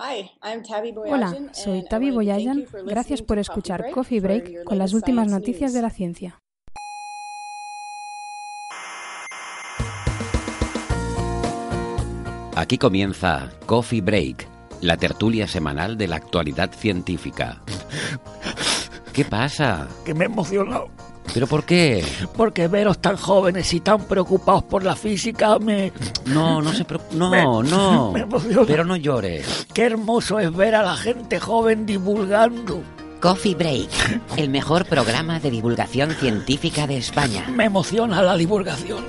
Hola, soy Tavi Boyajan. Gracias por escuchar Coffee Break con las últimas noticias de la ciencia. Aquí comienza Coffee Break, la tertulia semanal de la actualidad científica. ¿Qué pasa? Que me he emocionado. ¿Pero por qué? Porque veros tan jóvenes y tan preocupados por la física me... No, no se preocupe. No, no. me emociona. Pero no llores. Qué hermoso es ver a la gente joven divulgando. Coffee Break, el mejor programa de divulgación científica de España. Me emociona la divulgación.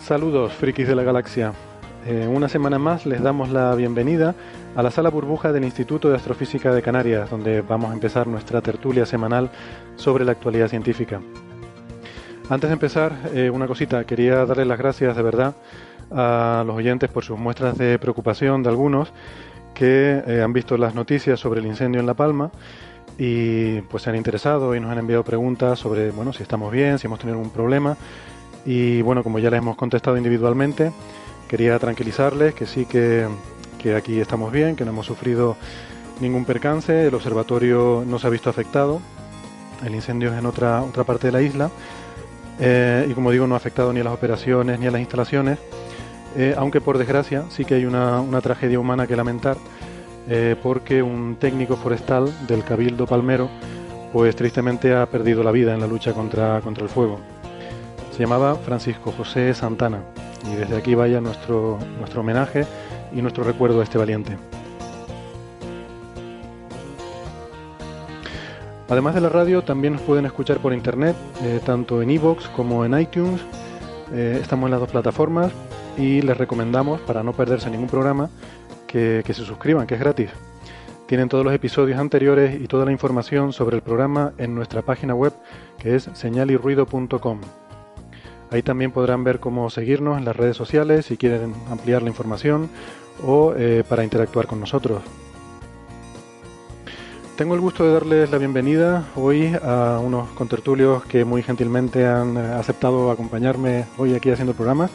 Saludos, frikis de la galaxia. Eh, una semana más les damos la bienvenida a la sala burbuja del Instituto de Astrofísica de Canarias, donde vamos a empezar nuestra tertulia semanal sobre la actualidad científica. Antes de empezar, eh, una cosita, quería darles las gracias de verdad a los oyentes por sus muestras de preocupación de algunos que eh, han visto las noticias sobre el incendio en La Palma y pues se han interesado y nos han enviado preguntas sobre bueno si estamos bien, si hemos tenido algún problema y bueno, como ya les hemos contestado individualmente, quería tranquilizarles que sí que, que aquí estamos bien, que no hemos sufrido ningún percance, el observatorio no se ha visto afectado, el incendio es en otra, otra parte de la isla. Eh, y como digo no ha afectado ni a las operaciones ni a las instalaciones, eh, aunque por desgracia sí que hay una, una tragedia humana que lamentar eh, porque un técnico forestal del Cabildo Palmero pues tristemente ha perdido la vida en la lucha contra, contra el fuego. Se llamaba Francisco José Santana y desde aquí vaya nuestro, nuestro homenaje y nuestro recuerdo a este valiente. Además de la radio, también nos pueden escuchar por internet, eh, tanto en iVoox como en iTunes. Eh, estamos en las dos plataformas y les recomendamos, para no perderse ningún programa, que, que se suscriban, que es gratis. Tienen todos los episodios anteriores y toda la información sobre el programa en nuestra página web, que es señalirruido.com. Ahí también podrán ver cómo seguirnos en las redes sociales si quieren ampliar la información o eh, para interactuar con nosotros. Tengo el gusto de darles la bienvenida hoy a unos contertulios que muy gentilmente han eh, aceptado acompañarme hoy aquí haciendo el programa.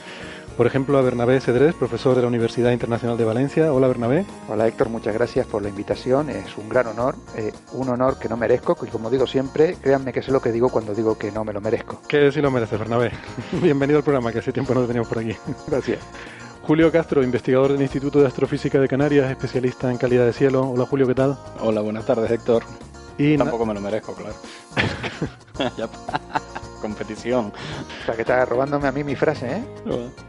Por ejemplo, a Bernabé Cedrés, profesor de la Universidad Internacional de Valencia. Hola, Bernabé. Hola, Héctor. Muchas gracias por la invitación. Es un gran honor, eh, un honor que no merezco. Y como digo siempre, créanme que sé lo que digo cuando digo que no me lo merezco. Que sí lo mereces, Bernabé. Bienvenido al programa, que hace tiempo no te teníamos por aquí. Gracias. Julio Castro, investigador del Instituto de Astrofísica de Canarias, especialista en calidad de cielo. Hola, Julio, ¿qué tal? Hola, buenas tardes, Héctor. Y na- Tampoco me lo merezco, claro. Competición. O sea, que está robándome a mí mi frase, ¿eh?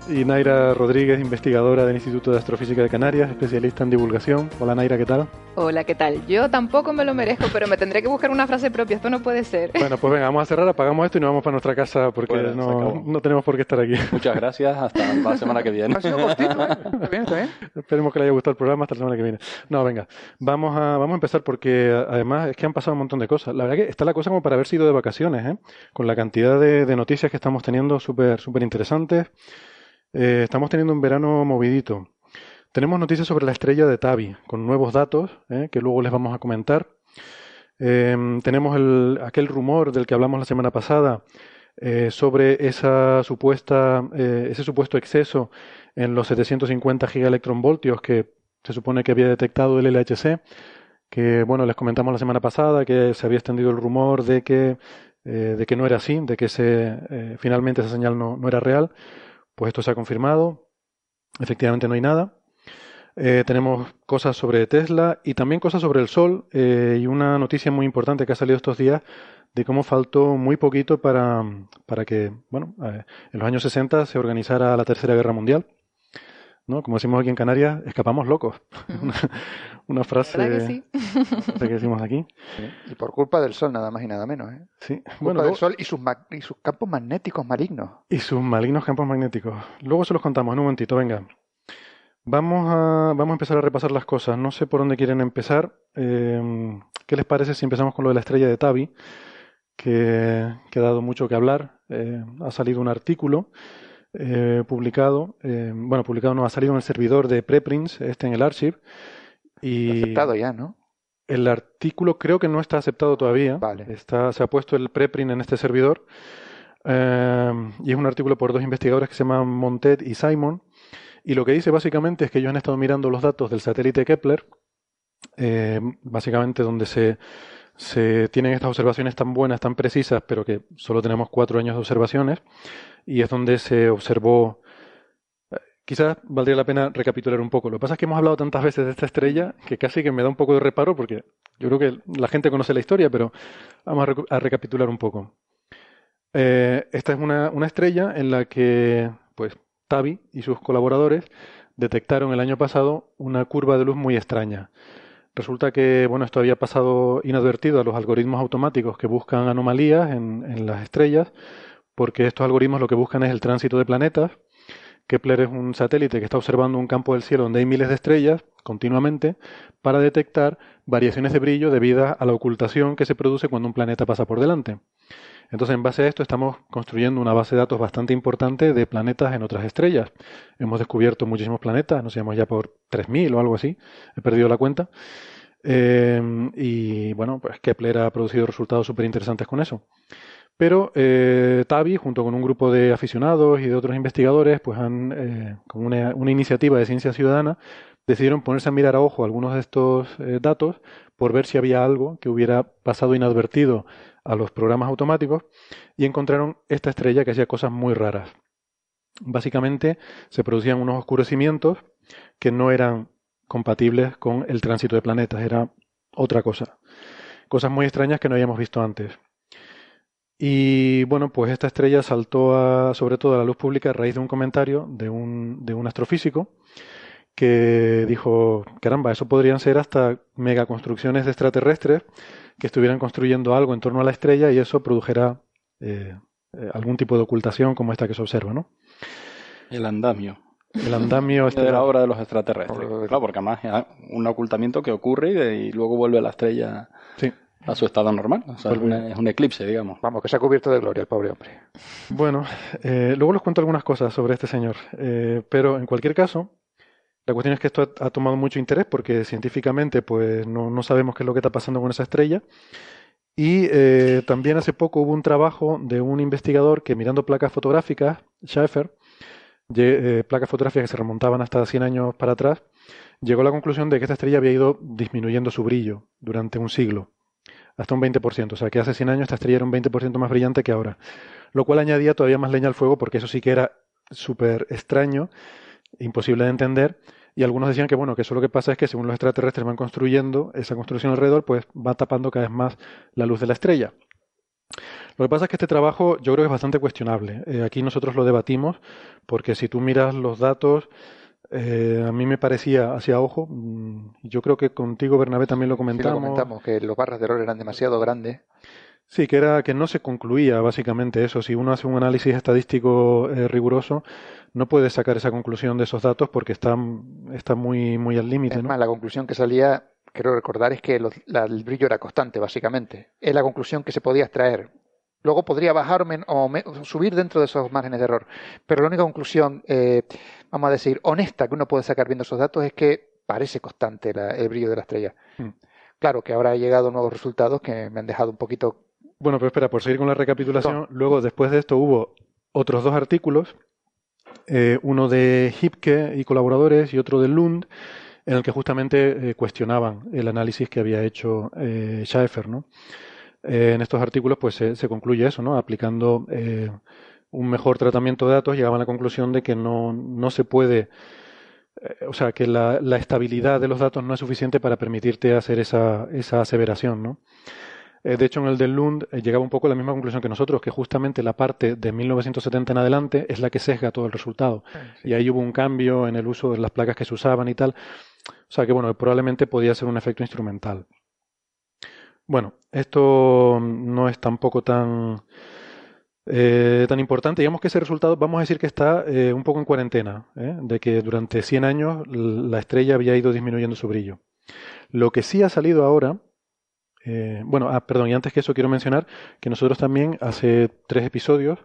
y Naira Rodríguez, investigadora del Instituto de Astrofísica de Canarias, especialista en divulgación. Hola, Naira, ¿qué tal? Hola, ¿qué tal? Yo tampoco me lo merezco, pero me tendré que buscar una frase propia. Esto no puede ser. Bueno, pues venga, vamos a cerrar, apagamos esto y nos vamos para nuestra casa porque Bueno, se no, no tenemos por qué estar aquí. Muchas gracias. Hasta la semana que viene. Ha sido cortito, ¿eh? Está bien, está bien. Esperemos que le haya gustado el programa hasta la semana que viene. No, venga, vamos a, vamos a empezar porque a- además es que han pasado un montón de cosas. La verdad que está la cosa como para haber sido de vacaciones, ¿eh? Con la cantidad de, noticias que estamos teniendo súper súper interesantes. Eh, estamos teniendo un verano movidito. Tenemos noticias sobre la estrella de Tabi, con nuevos datos, ¿eh? que luego les vamos a comentar. Eh, tenemos el- aquel rumor del que hablamos la semana pasada eh, sobre esa supuesta, ese supuesto exceso en los 750 gigaelectronvoltios que se supone que había detectado el LHC, que bueno, les comentamos la semana pasada que se había extendido el rumor de que, eh, de que no era así, de que se, eh, finalmente esa señal no, no era real. Pues esto se ha confirmado. Efectivamente no hay nada. Eh, tenemos cosas sobre Tesla y también cosas sobre el Sol y una noticia muy importante que ha salido estos días de cómo faltó muy poquito para, para que, bueno, en los años 60 se organizara la Tercera Guerra Mundial. ¿No? Como decimos aquí en Canarias, escapamos locos. una, frase que, decimos aquí. Y por culpa del sol, nada más y nada menos. ¿eh? Sí. bueno, del sol y sus, y sus campos magnéticos malignos. Y sus malignos campos magnéticos. Luego se los contamos en un momentito, venga. Vamos a, vamos a empezar a repasar las cosas. No sé por dónde quieren empezar. Eh, ¿Qué les parece si empezamos con lo de la estrella de Tabi? Que, que ha dado mucho que hablar. Eh, ha salido un artículo eh, publicado, eh, bueno, publicado no, ha salido en el servidor de preprints, este en el archive. Y aceptado ya, ¿no? El artículo creo que no está aceptado todavía. Vale. Está, se ha puesto el preprint en este servidor. Eh, y es un artículo por dos investigadores que se llaman Montet y Simon. Y lo que dice básicamente es que ellos han estado mirando los datos del satélite Kepler, básicamente donde se, se tienen estas observaciones tan buenas, tan precisas, pero que solo tenemos cuatro años de observaciones y es donde se observó. Eh, quizás valdría la pena recapitular un poco. Lo que pasa es que hemos hablado tantas veces de esta estrella que casi que me da un poco de reparo porque yo creo que la gente conoce la historia, pero vamos a, recapitular un poco. Eh, esta es una, una, estrella en la que, pues, Tavi y sus colaboradores detectaron el año pasado una curva de luz muy extraña. Resulta que, bueno, esto había pasado inadvertido a los algoritmos automáticos que buscan anomalías en, las estrellas porque estos algoritmos lo que buscan es el tránsito de planetas. Kepler es un satélite que está observando un campo del cielo donde hay miles de estrellas continuamente para detectar variaciones de brillo debidas a la ocultación que se produce cuando un planeta pasa por delante. Entonces, en base a esto, estamos construyendo una base de datos bastante importante de planetas en otras estrellas. Hemos descubierto muchísimos planetas, nos llamo ya por 3.000 o algo así, he perdido la cuenta. Eh, y bueno, pues Kepler ha producido resultados súper interesantes con eso. Pero eh, Tavi, junto con un grupo de aficionados y de otros investigadores, pues han, eh, con una, iniciativa de ciencia ciudadana, decidieron ponerse a mirar a ojo algunos de estos eh, datos por ver si había algo que hubiera pasado inadvertido a los programas automáticos y encontraron esta estrella que hacía cosas muy raras. Básicamente se producían unos oscurecimientos que no eran compatibles con el tránsito de planetas, era otra cosa. Cosas muy extrañas que no habíamos visto antes. Y bueno, pues esta estrella saltó sobre todo a la luz pública a raíz de un comentario de un, de un astrofísico que dijo, caramba, eso podrían ser hasta megaconstrucciones de extraterrestres que estuvieran construyendo algo en torno a la estrella y eso produjera eh, eh, algún tipo de ocultación como esta que se observa, ¿no? El andamio. El andamio este de la obra de los extraterrestres. Claro, porque además es un ocultamiento que ocurre y, y luego vuelve a la estrella sí a su estado normal. O sea, es, un eclipse, digamos. Vamos, que se ha cubierto de gloria el pobre hombre. Bueno, eh, luego les cuento algunas cosas sobre este señor. Eh, pero en cualquier caso, la cuestión es que esto ha, tomado mucho interés porque científicamente pues no, no, sabemos qué es lo que está pasando con esa estrella. Y eh, también hace poco hubo un trabajo de un investigador que mirando placas fotográficas, Schaeffer, placas fotográficas que se remontaban hasta 100 años para atrás, llegó a la conclusión de que esta estrella había ido disminuyendo su brillo durante un siglo hasta un 20%. O sea que hace 100 años esta estrella era un 20% más brillante que ahora. Lo cual añadía todavía más leña al fuego porque eso sí que era súper extraño, imposible de entender. Y algunos decían que bueno, que eso lo que pasa es que según los extraterrestres van construyendo esa construcción alrededor, pues va tapando cada vez más la luz de la estrella. Lo que pasa es que este trabajo yo creo que es bastante cuestionable. Eh, aquí nosotros lo debatimos porque si tú miras los datos, eh, a mí me parecía hacia ojo. Mm, yo creo que contigo, Bernabé, también lo comentamos. lo comentamos, que los barras de error eran demasiado grandes. Sí, que era que no se concluía básicamente eso. Si uno hace un análisis estadístico eh, riguroso, no puede sacar esa conclusión de esos datos porque está, está muy, muy al límite. Es más, la conclusión que salía, quiero recordar, es que el brillo era constante, básicamente. Es la conclusión que se podía extraer. Luego podría bajar o, subir dentro de esos márgenes de error. Pero la única conclusión, eh, vamos a decir, honesta que uno puede sacar viendo esos datos es que parece constante el brillo de la estrella. Hmm. Claro que ahora ha llegado nuevos resultados que me han dejado un poquito. Bueno, pero espera, por seguir con la recapitulación, luego después de esto hubo otros dos artículos, eh, uno de Hipke y colaboradores y otro de Lund, en el que justamente eh, cuestionaban el análisis que había hecho eh, Schaeffer, ¿no? Eh, en estos artículos pues se, concluye eso, ¿no? Aplicando un mejor tratamiento de datos llegaban a la conclusión de que no, no se puede, o sea, que la, la, estabilidad de los datos no es suficiente para permitirte hacer esa, esa aseveración, ¿no? Eh, de hecho, en el del Lund eh, llegaba un poco a la misma conclusión que nosotros, que justamente la parte de 1970 en adelante es la que sesga todo el resultado. Y ahí hubo un cambio en el uso de las placas que se usaban y tal. O sea que, bueno, probablemente podía ser un efecto instrumental. Bueno, esto no es tampoco tan, eh, tan importante. Digamos que ese resultado, vamos a decir que está un poco en cuarentena, de que durante 100 años la estrella había ido disminuyendo su brillo. Lo que sí ha salido ahora eh, bueno, ah, perdón, y antes que eso quiero mencionar que nosotros también hace tres episodios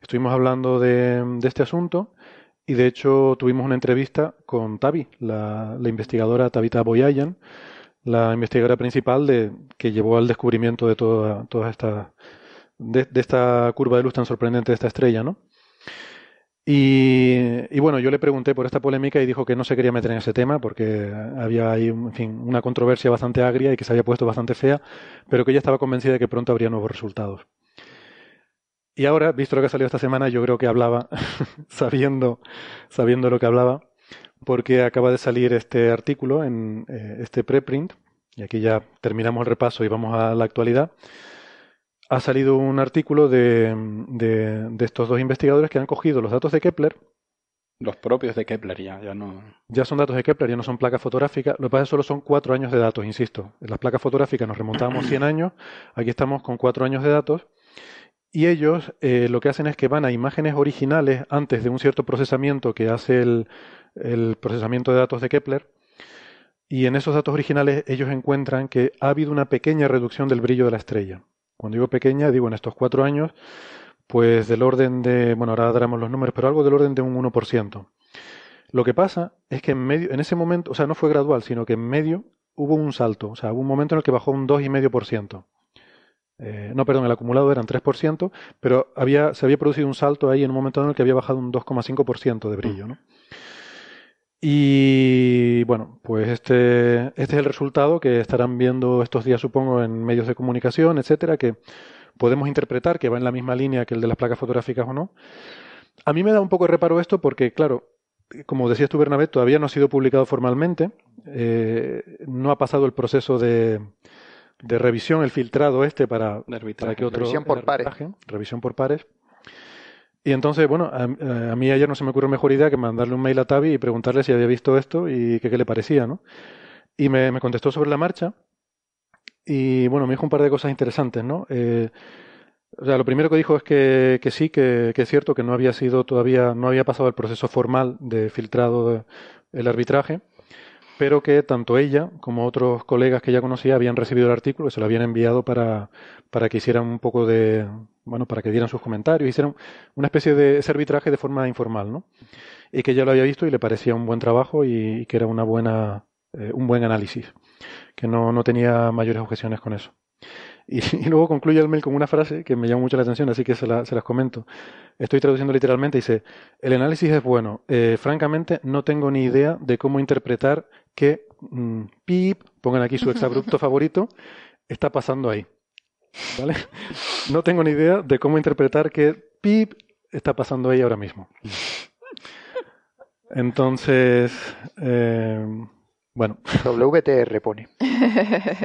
estuvimos hablando de, este asunto y de hecho tuvimos una entrevista con Tavi, la, investigadora Tabita Boyayan, la investigadora principal de, que llevó al descubrimiento de toda, esta, de, de esta curva de luz tan sorprendente de esta estrella, ¿no? Y, bueno, yo le pregunté por esta polémica y dijo que no se quería meter en ese tema porque había ahí, en fin, una controversia bastante agria y que se había puesto bastante fea, pero que ella estaba convencida de que pronto habría nuevos resultados. Y ahora, visto lo que ha salido esta semana, yo creo que hablaba, sabiendo, sabiendo lo que hablaba, porque acaba de salir este artículo en eh, este preprint, y aquí ya terminamos el repaso y vamos a la actualidad ha salido un artículo de, de, estos dos investigadores que han cogido los datos de Kepler. Los propios de Kepler ya, ya no. Ya son datos de Kepler, ya no son placas fotográficas. Lo que pasa es que solo son cuatro años de datos, insisto. En las placas fotográficas nos remontábamos 100 años, aquí estamos con cuatro años de datos. Y ellos eh, lo que hacen es que van a imágenes originales antes de un cierto procesamiento que hace el, el procesamiento de datos de Kepler. Y en esos datos originales ellos encuentran que ha habido una pequeña reducción del brillo de la estrella. Cuando digo pequeña, digo en estos cuatro años, pues del orden de, bueno, ahora daremos los números, pero algo del orden de un 1%. Lo que pasa es que en medio, en ese momento, o sea, no fue gradual, sino que en medio hubo un salto, o sea, hubo un momento en el que bajó un 2,5%. Eh, no, perdón, el acumulado eran 3%, pero había, se había producido un salto ahí en un momento en el que había bajado un 2,5% de brillo, ¿no? Y bueno, pues este, este es el resultado que estarán viendo estos días, supongo, en medios de comunicación, etcétera, que podemos interpretar que va en la misma línea que el de las placas fotográficas o no. A mí me da un poco de reparo esto porque, claro, como decías tú, Bernabé, todavía no ha sido publicado formalmente, eh, no ha pasado el proceso de, de revisión, el filtrado este para, para que otro... Revisión por pares. Revisión por pares. Y entonces, bueno, a, mí ayer no se me ocurrió mejor idea que mandarle un mail a Tavi y preguntarle si había visto esto y qué le parecía, ¿no? Y me, contestó sobre la marcha y, bueno, me dijo un par de cosas interesantes, ¿no? Eh, o sea, lo primero que dijo es que, sí, que, es cierto que no había sido todavía, no había pasado el proceso formal de filtrado del arbitraje, pero que tanto ella como otros colegas que ya conocía habían recibido el artículo y se lo habían enviado para, para que hicieran un poco de, bueno, para que dieran sus comentarios, hicieran una especie de ese arbitraje de forma informal, ¿no? Y que ya lo había visto y le parecía un buen trabajo y, que era una buena, eh, un buen análisis, que no, no tenía mayores objeciones con eso. Y, luego concluye el mail con una frase que me llama mucho la atención, así que se, las comento. Estoy traduciendo literalmente, dice, el análisis es bueno. Eh, francamente, no tengo ni idea de cómo interpretar qué mm, pip, pongan aquí su exabrupto favorito, está pasando ahí. ¿Vale? No tengo ni idea de cómo interpretar qué pip está pasando ahí ahora mismo. Entonces, eh, bueno. WTR pone.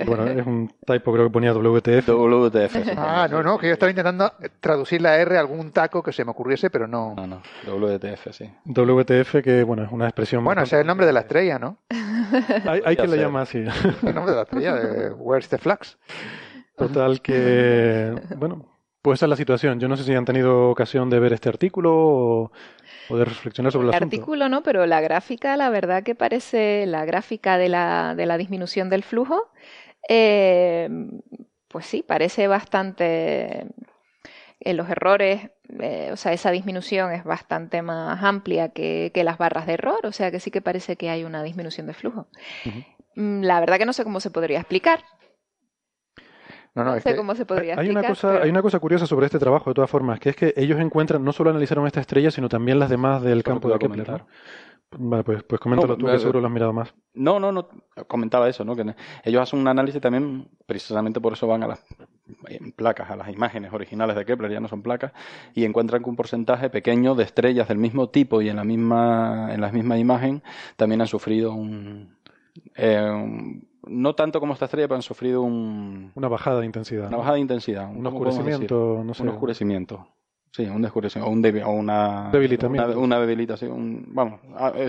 Bueno, es un typo, creo que ponía WTF. WTF. Ah, no, no, que yo estaba intentando traducir la R a algún taco que se me ocurriese, pero no. No, no, WTF, sí. WTF, que bueno, es una expresión. Bueno, ese es el nombre de la estrella, ¿no? hay, hay quien le llama así. El nombre de la estrella, de Where's the Flags. Total, que. Bueno, pues esa es la situación. Yo no sé si han tenido ocasión de ver este artículo o, de reflexionar sobre el, el artículo no, pero la gráfica, la verdad que parece la gráfica de la, de la disminución del flujo. Eh, pues sí, parece bastante. En eh, los errores, eh, o sea, esa disminución es bastante más amplia que, las barras de error, o sea que sí que parece que hay una disminución de flujo. Mm, la verdad que no sé cómo se podría explicar, no, sé cómo se podría hay una cosa Hay una cosa curiosa sobre este trabajo, de todas formas, que es que ellos encuentran, no solo analizaron esta estrella, sino también las demás del campo de Kepler. Vale, pues, pues coméntalo tú, que seguro lo has mirado más. No, no, no, comentaba eso, ¿no? Que ellos hacen un análisis también, precisamente por eso van a las placas, a las imágenes originales de Kepler, ya no son placas, y encuentran que un porcentaje pequeño de estrellas del mismo tipo y en la misma, en la misma imagen también han sufrido un, eh, no tanto como esta estrella, pero han sufrido un, una bajada de intensidad. Una bajada de intensidad. Un, oscurecimiento, no sé. Un oscurecimiento. Sí, un descubrimiento o, un o una, debilitamiento. Una, debilitación, vamos,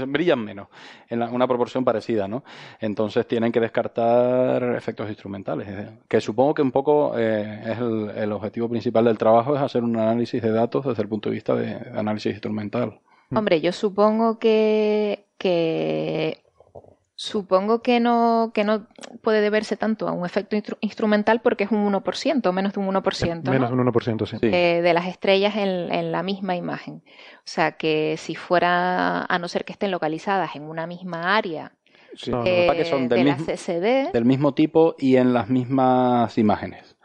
brillan menos, en una proporción parecida, ¿no? Entonces tienen que descartar efectos instrumentales, eh, que supongo que un poco eh, es el, objetivo principal del trabajo, es hacer un análisis de datos desde el punto de vista de, de análisis instrumental. Hombre, yo supongo que, que Supongo que no, que no puede deberse tanto a un efecto instrumental porque es un 1%, menos de un 1%. Menos de un 1%, sí. Eh, de las estrellas en, en, la misma imagen. O sea que si fuera, a no ser que estén localizadas en una misma área eh, que son del, mismo, del mismo tipo y en las mismas imágenes.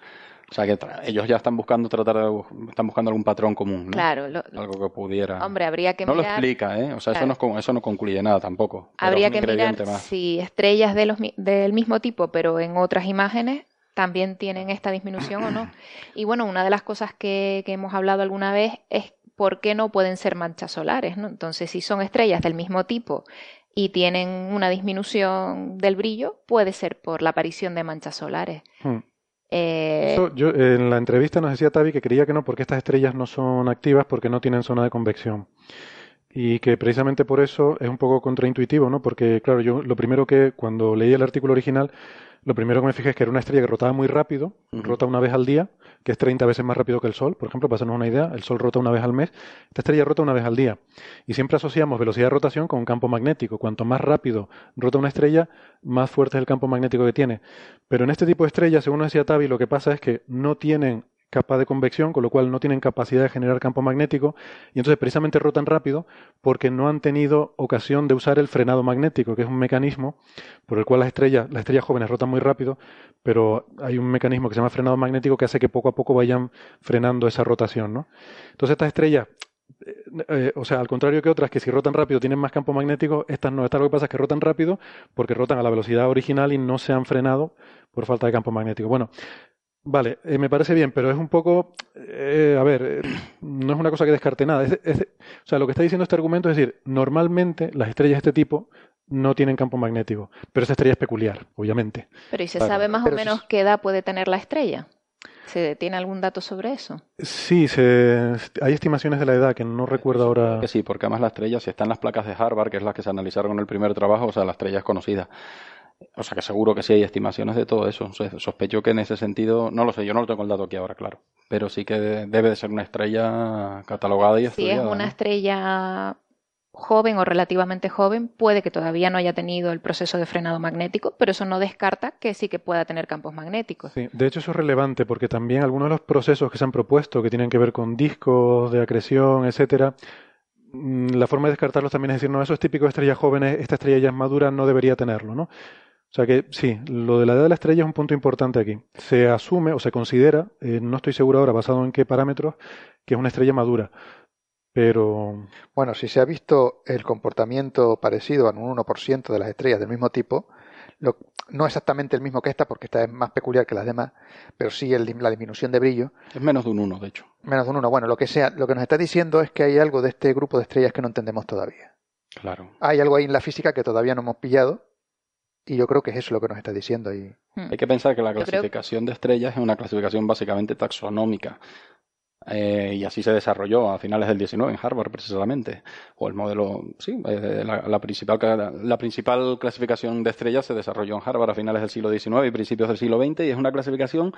O sea que ellos ya están buscando tratar de, están buscando algún patrón común, ¿no? Claro, algo que pudiera. Hombre, habría que no lo explica, ¿eh? O sea, eso no eso no concluye nada tampoco. Habría que mirar si estrellas de los, del mismo tipo, pero en otras imágenes también tienen esta disminución o no. Y bueno, una de las cosas que, que hemos hablado alguna vez es por qué no pueden ser manchas solares, ¿no? Entonces, si son estrellas del mismo tipo y tienen una disminución del brillo, puede ser por la aparición de manchas solares. Hmm. Eh, yo, en la entrevista nos decía Tavi que creía que no, porque estas estrellas no son activas porque no tienen zona de convección. Y que precisamente por eso es un poco contraintuitivo, ¿no? Porque, claro, yo lo primero que, cuando leí el artículo original, lo primero que me fijé es que era una estrella que rotaba muy rápido, rota una vez al día, que es 30 veces más rápido que el Sol, por ejemplo, para hacernos una idea, el Sol rota una vez al mes, esta estrella rota una vez al día. Y siempre asociamos velocidad de rotación con un campo magnético. Cuanto más rápido rota una estrella, más fuerte es el campo magnético que tiene. Pero en este tipo de estrellas, según decía Tavi, lo que pasa es que no tienen capa de convección, con lo cual no tienen capacidad de generar campo magnético y entonces precisamente rotan rápido porque no han tenido ocasión de usar el frenado magnético, que es un mecanismo por el cual las estrellas, las estrellas jóvenes rotan muy rápido, pero hay un mecanismo que se llama frenado magnético que hace que poco a poco vayan frenando esa rotación, ¿no? Entonces estas estrellas eh, eh, o sea, al contrario que otras que si rotan rápido tienen más campo magnético, estas no. Estas lo que pasa es que rotan rápido porque rotan a la velocidad original y no se han frenado por falta de campo magnético. Bueno, Vale, eh, me parece bien, pero es un poco, eh, a ver, eh, no es una cosa que descarte nada. o sea, lo que está diciendo este argumento es decir, normalmente las estrellas de este tipo no tienen campo magnético, pero esta estrella es peculiar, obviamente. Pero ¿y se sabe más o menos qué edad puede tener la estrella? ¿Se tiene algún dato sobre eso? Sí, se, hay estimaciones de la edad que no recuerdo ahora. Que sí, porque además la estrella, si está en las placas de Harvard, que es las que se analizaron en el primer trabajo, o sea, la estrella es conocida. O sea que seguro que sí hay estimaciones de todo eso. Sospecho que en ese sentido, no lo sé, yo no lo tengo el dato aquí ahora, claro. Pero sí que debe de ser una estrella catalogada y estudiada. Si es una estrella joven o relativamente joven, puede que todavía no haya tenido el proceso de frenado magnético, pero eso no descarta que sí que pueda tener campos magnéticos. Sí, de hecho eso es relevante porque también algunos de los procesos que se han propuesto que tienen que ver con discos de acreción, etcétera, mm, la forma de descartarlos también es decir, no, eso es típico de estrellas jóvenes, esta estrella ya es madura, no debería tenerlo, ¿no? O sea que sí, lo de la edad de la estrella es un punto importante aquí. Se asume o se considera, eh, no estoy seguro ahora basado en qué parámetros, que es una estrella madura. Pero. Bueno, si se ha visto el comportamiento parecido a un 1% de las estrellas del mismo tipo, no exactamente el mismo que esta, porque esta es más peculiar que las demás, pero sí la disminución de brillo. Es menos de un 1, de hecho. Menos de un 1. Bueno, lo que sea, lo que nos está diciendo es que hay algo de este grupo de estrellas que no entendemos todavía. Claro. Hay algo ahí en la física que todavía no hemos pillado y yo creo que es eso lo que nos está diciendo. Y... Hmm. Hay que pensar que la clasificación de estrellas es una clasificación básicamente taxonómica. Eh, y así se desarrolló a finales del 19 en Harvard precisamente. O el modelo, sí, eh, la, principal, la principal clasificación de estrellas se desarrolló en Harvard a finales del siglo XIX y principios del siglo XX y es una clasificación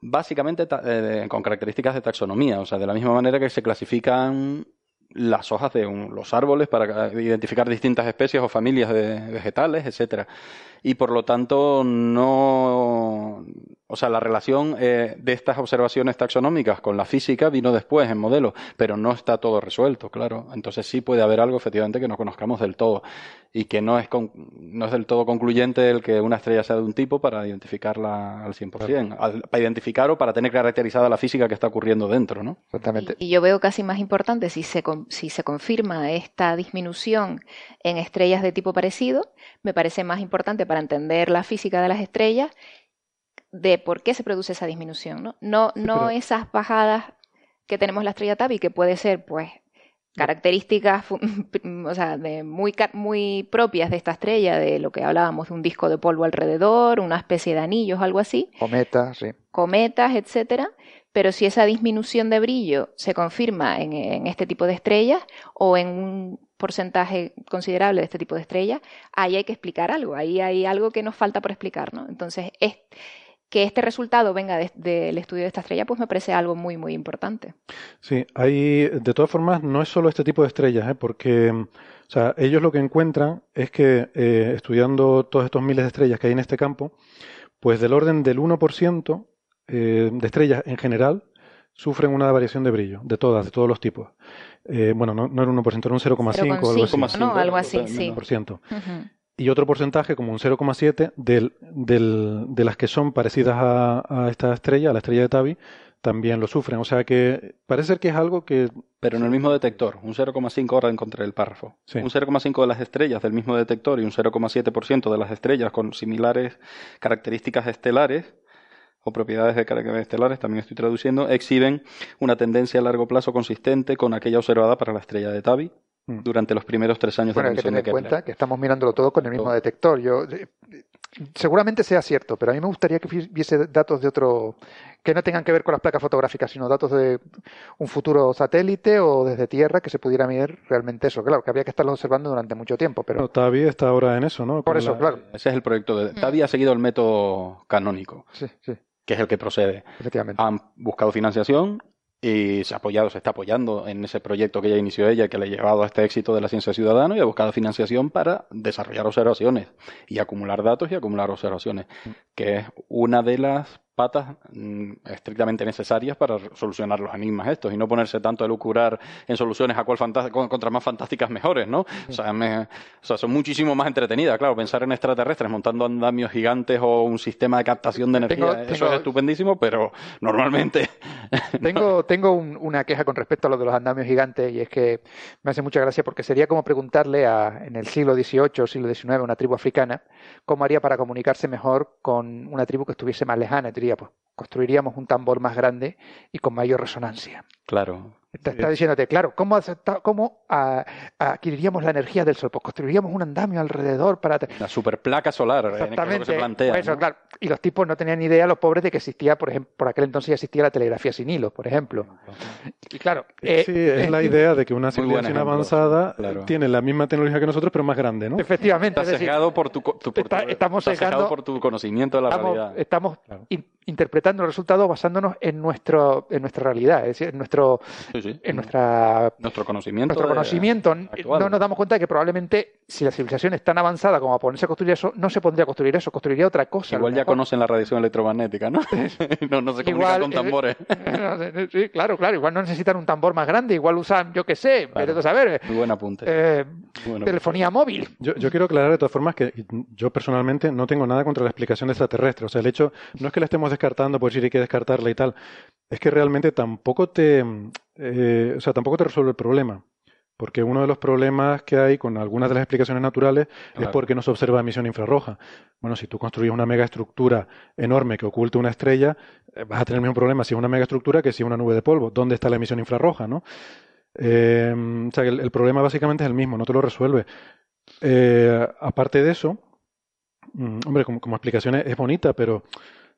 básicamente eh, con características de taxonomía. O sea, de la misma manera que se clasifican las hojas de los árboles para identificar distintas especies o familias de vegetales, etcétera. Y por lo tanto, no. O sea, la relación eh, de estas observaciones taxonómicas con la física vino después en modelo, pero no está todo resuelto, claro. Entonces sí puede haber algo efectivamente que no conozcamos del todo y que no es, no es del todo concluyente el que una estrella sea de un tipo para identificarla al 100%, para identificar o para tener caracterizada la física que está ocurriendo dentro, ¿no? Exactamente. Y, yo veo casi más importante si se, si se confirma esta disminución en estrellas de tipo parecido, me parece más importante para entender la física de las estrellas de por qué se produce esa disminución, ¿no? No, no esas bajadas que tenemos la estrella Tabi, que puede ser, pues, características o sea, de muy, muy propias de esta estrella, de lo que hablábamos de un disco de polvo alrededor, una especie de anillos, algo así. Cometas, sí. Cometas, etcétera. Pero si esa disminución de brillo se confirma en, en este tipo de estrellas o en un porcentaje considerable de este tipo de estrellas, ahí hay que explicar algo, ahí hay algo que nos falta por explicar, ¿no? Entonces, es, que este resultado venga del estudio de esta estrella, pues me parece algo muy, muy importante. Sí, hay, de todas formas, no es solo este tipo de estrellas, ¿eh? porque o sea, ellos lo que encuentran es que eh, estudiando todos estos miles de estrellas que hay en este campo, pues del orden del 1% eh, de estrellas en general sufren una variación de brillo, de todas, de todos los tipos. Eh, bueno, no, no, era un 1%, era un 0,5 o algo así. No, algo así, sí y otro porcentaje, como un 0,7, del, del, de las que son parecidas a, esta estrella, a la estrella de Tabi, también lo sufren. O sea que parece ser que es algo que... Pero en el mismo detector, un 0,5, ahora encontré el párrafo. Un 0,5 de las estrellas del mismo detector y un 0,7% de las estrellas con similares características estelares o propiedades de características estelares, también estoy traduciendo, exhiben una tendencia a largo plazo consistente con aquella observada para la estrella de Tabi. Durante los primeros tres años de la misión hay que tener en cuenta que estamos mirándolo todo con el mismo detector. Yo, eh, seguramente sea cierto, pero a mí me gustaría que hubiese datos de otro que no tengan que ver con las placas fotográficas, sino datos de un futuro satélite o desde Tierra que se pudiera medir realmente eso. Claro, que habría que estarlo observando durante mucho tiempo, pero... todavía está ahora en eso, ¿no? Por eso, claro. Ese es el proyecto de... Todavía ha seguido el método canónico. Sí, sí. Que es el que procede. Efectivamente. Han buscado financiación, y se ha apoyado, se está apoyando en ese proyecto que ya inició ella, que le ha llevado a este éxito de la ciencia ciudadana y ha buscado financiación para desarrollar observaciones y acumular datos y acumular observaciones, mm. que es una de las patas mm, estrictamente necesarias para solucionar los enigmas estos y no ponerse tanto a lucurar en soluciones a cual contra más fantásticas mejores, ¿no? O sea, o sea, son muchísimo más entretenidas, claro, pensar en extraterrestres montando andamios gigantes o un sistema de captación de energía, eso es estupendísimo, pero normalmente... Tengo, tengo una queja con respecto a lo de los andamios gigantes y es que me hace mucha gracia porque sería como preguntarle a, en el siglo XVIII o siglo XIX a una tribu africana cómo haría para comunicarse mejor con una tribu que estuviese más lejana pues construiríamos un tambor más grande y con mayor resonancia. Claro. Está, diciéndote, claro, ¿cómo, cómo adquiriríamos la energía del Sol? Pues construiríamos un andamio alrededor para... La superplaca solar, Exactamente. se plantea. claro. Y los tipos no tenían ni idea, los pobres, de que existía, por ejemplo, por aquel entonces ya existía la telegrafía sin hilos, por ejemplo. Y claro... Eh, sí, es la idea de que una civilización avanzada tiene la misma tecnología que nosotros, pero más grande, ¿no? Efectivamente. Está sesgado por tu, estamos por tu conocimiento de la realidad. Estamos interpretando el resultado basándonos en nuestro en nuestra realidad, es decir, en nuestro en nuestra nuestro conocimiento. Nuestro conocimiento no nos damos cuenta de que probablemente si la civilización es tan avanzada como a ponerse a construir eso, no se pondría a construir eso, construiría otra cosa. Igual ya conocen la radiación electromagnética, ¿no? no, no se comunican con tambores. sí, claro, claro, igual no necesitan un tambor más grande, igual usan, yo qué sé, pero a ver, Muy buen apunte. Eh, telefonía móvil. Yo, yo quiero aclarar de todas formas que yo personalmente no tengo nada contra la explicación extraterrestre, o sea, el hecho no es que la estemos descartando por decir hay que descartarla y tal, es que realmente tampoco te, eh, o sea, tampoco te resuelve el problema. Porque uno de los problemas que hay con algunas de las explicaciones naturales es porque no se observa emisión infrarroja. Bueno, si tú construyes una megaestructura enorme que oculte una estrella, eh, vas a tener el mismo problema si es una megaestructura que si es una nube de polvo. ¿Dónde está la emisión infrarroja? ¿no? Eh, o sea, el, el, problema básicamente es el mismo, no te lo resuelve. aparte de eso, mm, hombre, como, como explicación es bonita, pero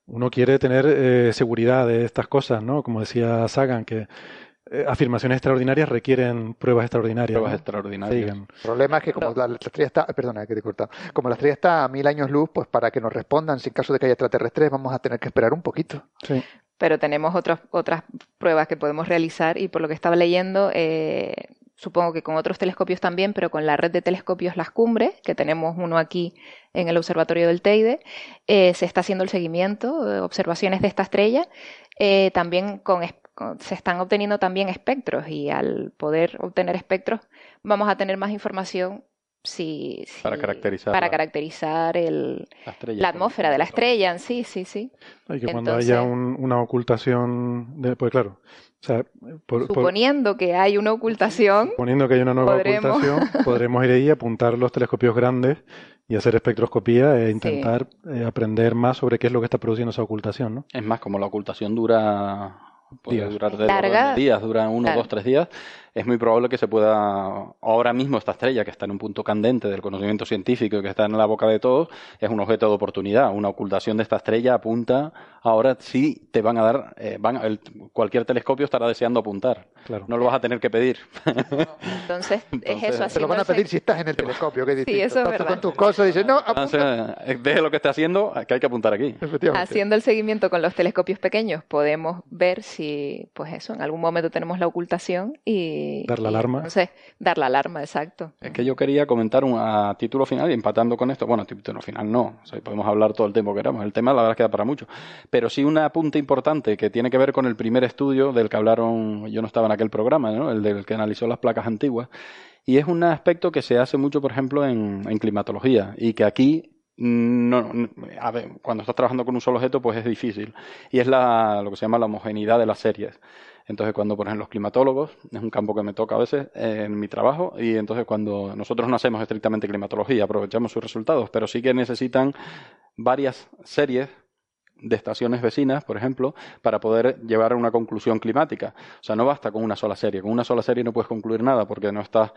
uno quiere tener eh, seguridad de estas cosas, ¿no? Como decía Sagan, que eh, afirmaciones extraordinarias requieren pruebas extraordinarias. Pruebas extraordinarias. El problema es que como la, estrella está, perdona que te corta, como la estrella está a mil años luz, pues para que nos respondan, si en caso de que haya extraterrestres, vamos a tener que esperar un poquito. Sí. Pero tenemos otras otras pruebas que podemos realizar y por lo que estaba leyendo, eh, supongo que con otros telescopios también, pero con la red de telescopios Las Cumbres, que tenemos uno aquí en el Observatorio del Teide, eh, se está haciendo el seguimiento de observaciones de esta estrella, eh, también con, se están obteniendo también espectros y al poder obtener espectros vamos a tener más información si, para caracterizar, para caracterizar el, la, atmósfera de la estrella en sí, sí, sí. Y que cuando haya una ocultación, de, pues claro, suponiendo que hay una ocultación. Suponiendo que hay una nueva ocultación, podremos ir ahí, apuntar los telescopios grandes y hacer espectroscopía e intentar eh, aprender más sobre qué es lo que está produciendo esa ocultación, ¿no? Es más, como la ocultación dura puede días. durar de días, dura uno, dos, tres días. Es muy probable que se pueda, ahora mismo esta estrella que está en un punto candente del conocimiento científico y que está en la boca de todos, es un objeto de oportunidad. Una ocultación de esta estrella apunta, ahora sí te van a dar, eh, van, cualquier telescopio estará deseando apuntar. Claro. No lo vas a tener que pedir. Entonces, es eso así. Te lo van a pedir si estás en el telescopio, que Sí, eso es verdad. con tus cosas y dices, no, apunta. deje lo que esté haciendo, que hay que apuntar aquí. Haciendo el seguimiento con los telescopios pequeños, podemos ver si, pues eso, en algún momento tenemos la ocultación y... Dar la alarma. Entonces, dar la alarma, exacto. Es que yo quería comentar un, a título final y empatando con esto, bueno, a título final no, o sea, podemos hablar todo el tiempo que queramos, el tema la verdad queda para mucho, pero sí un apunte importante que tiene que ver con el primer estudio del que hablaron, yo no estaba en aquel programa, ¿no? el del que analizó las placas antiguas, y es un aspecto que se hace mucho, por ejemplo, en, en climatología y que aquí no, a ver, cuando estás trabajando con un solo objeto, pues es difícil. Y es la, lo que se llama la homogeneidad de las series. Entonces, cuando, por ejemplo, los climatólogos, es un campo que me toca a veces en mi trabajo, y entonces cuando nosotros no hacemos estrictamente climatología, aprovechamos sus resultados, pero sí que necesitan varias series de estaciones vecinas, por ejemplo, para poder llevar a una conclusión climática. O sea, no basta con una sola serie. Con una sola serie no puedes concluir nada porque no estás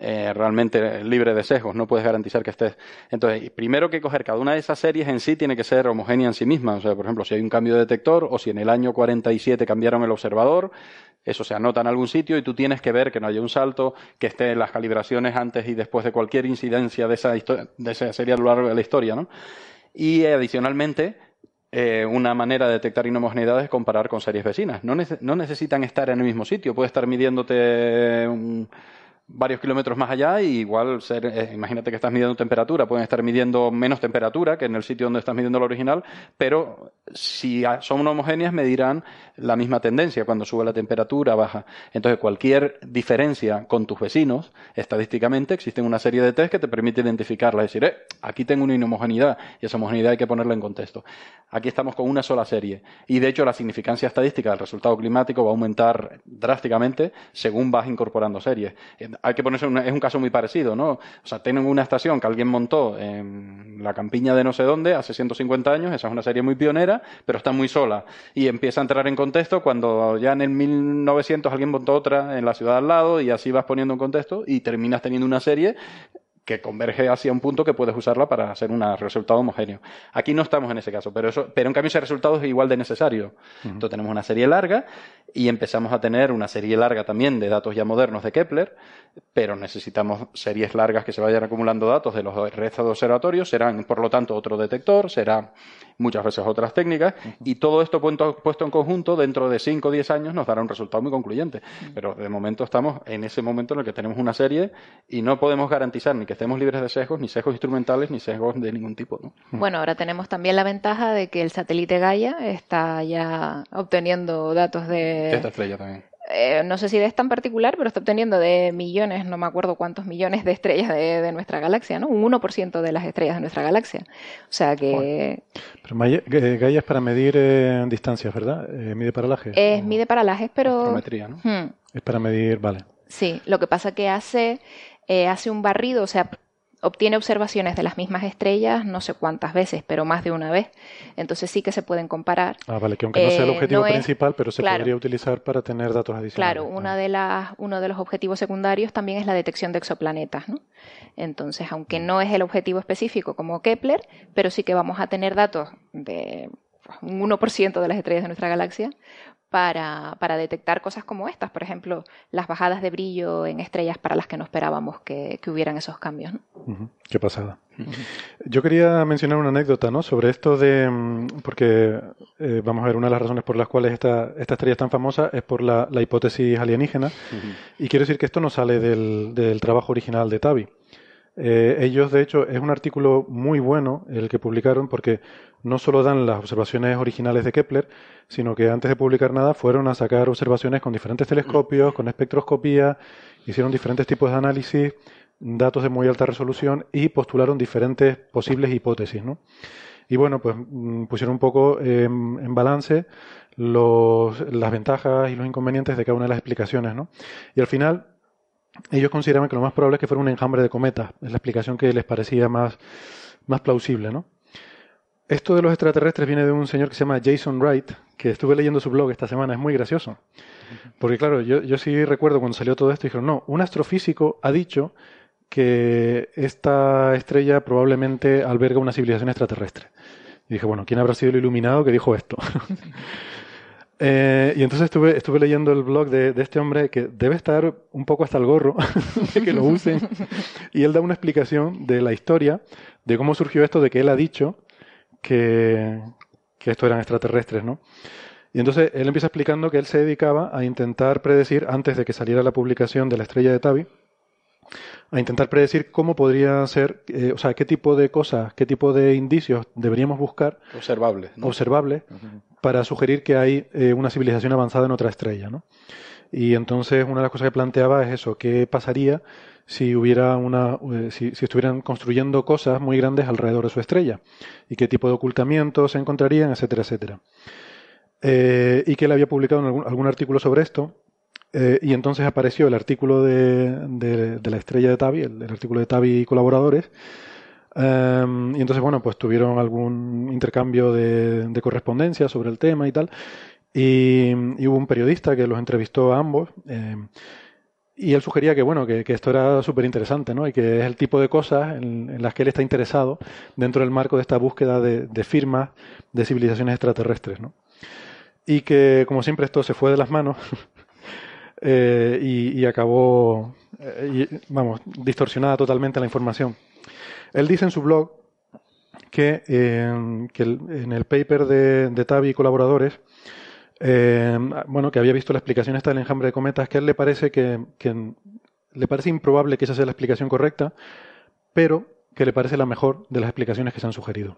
eh, realmente libre de sesgos, no puedes garantizar que estés. Entonces, primero que coger cada una de esas series en sí tiene que ser homogénea en sí misma. O sea, por ejemplo, si hay un cambio de detector o si en el año 47 cambiaron el observador, eso se anota en algún sitio y tú tienes que ver que no haya un salto, que esté en las calibraciones antes y después de cualquier incidencia de esa, de esa serie a lo largo de la historia, ¿no? Y adicionalmente, eh, una manera de detectar inhomogeneidades es comparar con series vecinas. No, no, necesitan estar en el mismo sitio. Puede estar midiéndote un, varios kilómetros más allá y igual ser, eh, imagínate que estás midiendo temperatura, pueden estar midiendo menos temperatura que en el sitio donde estás midiendo la original, pero si son homogéneas medirán la misma tendencia cuando sube la temperatura, baja. Entonces cualquier diferencia con tus vecinos, estadísticamente existen una serie de test que te permite identificarla, decir, eh, aquí tengo una inhomogeneidad y esa homogeneidad hay que ponerla en contexto. Aquí estamos con una sola serie y de hecho la significancia estadística del resultado climático va a aumentar drásticamente según vas incorporando series hay que ponerse, es un caso muy parecido, ¿no? O sea, tienen una estación que alguien montó en la campiña de no sé dónde hace 150 años, esa es una serie muy pionera, pero está muy sola. Y empieza a entrar en contexto cuando ya en el 1900 alguien montó otra en la ciudad al lado y así vas poniendo en contexto y terminas teniendo una serie que converge hacia un punto que puedes usarla para hacer un resultado homogéneo. Aquí no estamos en ese caso, pero, eso, pero en cambio ese resultado es igual de necesario. Entonces tenemos una serie larga y empezamos a tener una serie larga también de datos ya modernos de Kepler, pero necesitamos series largas que se vayan acumulando datos de los restos de observatorios, serán por lo tanto otro detector, será muchas veces otras técnicas, y todo esto puesto en conjunto dentro de 5 o 10 años nos dará un resultado muy concluyente. Pero de momento estamos en ese momento en el que tenemos una serie y no podemos garantizar ni que estemos libres de sesgos, ni sesgos instrumentales, ni sesgos de ningún tipo. Bueno, ahora tenemos también la ventaja de que el satélite Gaia está ya obteniendo datos de... Esta estrella también. Eh, no sé si de esta en particular, pero está obteniendo de millones, no me acuerdo cuántos millones de estrellas de, nuestra galaxia, ¿no? Un 1% de las estrellas de nuestra galaxia. O sea que... Pero Gaia es para medir eh, distancias, ¿verdad? Eh, ¿Mide paralajes? Es, mide paralajes, pero... ¿no? Hmm. Es para medir, vale. Sí, lo que pasa que hace, hace un barrido, o sea, obtiene observaciones de las mismas estrellas no sé cuántas veces, pero más de una vez. Entonces sí que se pueden comparar. Ah, vale, que aunque no sea el eh, objetivo principal, pero se podría utilizar para tener datos adicionales. Claro, una de las, uno de los objetivos secundarios también es la detección de exoplanetas. ¿no? Entonces, aunque no es el objetivo específico como Kepler, pero sí que vamos a tener datos de un 1% de las estrellas de nuestra galaxia para, para, detectar cosas como estas, por ejemplo, las bajadas de brillo en estrellas para las que no esperábamos que, hubieran esos cambios. Qué pasada. Yo quería mencionar una anécdota ¿no? sobre esto de, mm, porque eh, vamos a ver, una de las razones por las cuales esta, esta estrella es tan famosa es por la, hipótesis alienígena, y quiero decir que esto no sale del, del trabajo original de Tavi. Eh, ellos, de hecho, es un artículo muy bueno el que publicaron porque no solo dan las observaciones originales de Kepler, sino que antes de publicar nada fueron a sacar observaciones con diferentes telescopios, con espectroscopía, hicieron diferentes tipos de análisis, datos de muy alta resolución y postularon diferentes posibles hipótesis. ¿no? Y bueno, pues mm, pusieron un poco en balance los, las ventajas y los inconvenientes de cada una de las explicaciones. ¿no? Y al final ellos consideraban que lo más probable es que fuera un enjambre de cometas. Es la explicación que les parecía más, más plausible, ¿no? esto de los extraterrestres viene de un señor que se llama Jason Wright, que estuve leyendo su blog esta semana, es muy gracioso. Porque claro, yo, yo sí recuerdo cuando salió todo esto, dijeron, no, un astrofísico ha dicho que esta estrella probablemente alberga una civilización extraterrestre. Y dije, bueno, ¿quién habrá sido el iluminado que dijo esto? Eh, y entonces estuve, estuve leyendo el blog de, este hombre que debe estar un poco hasta el gorro de que lo usen. Y él da una explicación de la historia, de cómo surgió esto, de que él ha dicho que, que esto eran extraterrestres, ¿no? Y entonces él empieza explicando que él se dedicaba a intentar predecir, antes de que saliera la publicación de la estrella de Tabi, a intentar predecir cómo podría ser, eh, o sea, qué tipo de cosas, qué tipo de indicios deberíamos buscar. Observables. Observables, para sugerir que hay eh, una civilización avanzada en otra estrella, ¿no? Y entonces una de las cosas que planteaba es eso, qué pasaría si hubiera una, eh, si, estuvieran construyendo cosas muy grandes alrededor de su estrella y qué tipo de ocultamiento se encontrarían, etcétera, etcétera. y que él había publicado algún, artículo sobre esto eh, y entonces apareció el artículo de, la estrella de Tavi, el, artículo de Tavi y colaboradores. Em, y entonces, bueno, pues tuvieron algún intercambio de, de correspondencia sobre el tema y tal. Y, hubo un periodista que los entrevistó a ambos. Em, y él sugería que, bueno, que, esto era súper interesante, ¿no? Y que es el tipo de cosas en, las que él está interesado dentro del marco de esta búsqueda de, de firmas de civilizaciones extraterrestres, ¿no? Y que, como siempre, esto se fue de las manos eh, y, acabó, eh, vamos, distorsionada totalmente la información. Él dice en su blog que, eh, que en el paper de, de Tavi y colaboradores, bueno, que había visto la explicación esta del enjambre de cometas, que a él le parece que, que le parece improbable que esa sea la explicación correcta, pero que le parece la mejor de las explicaciones que se han sugerido.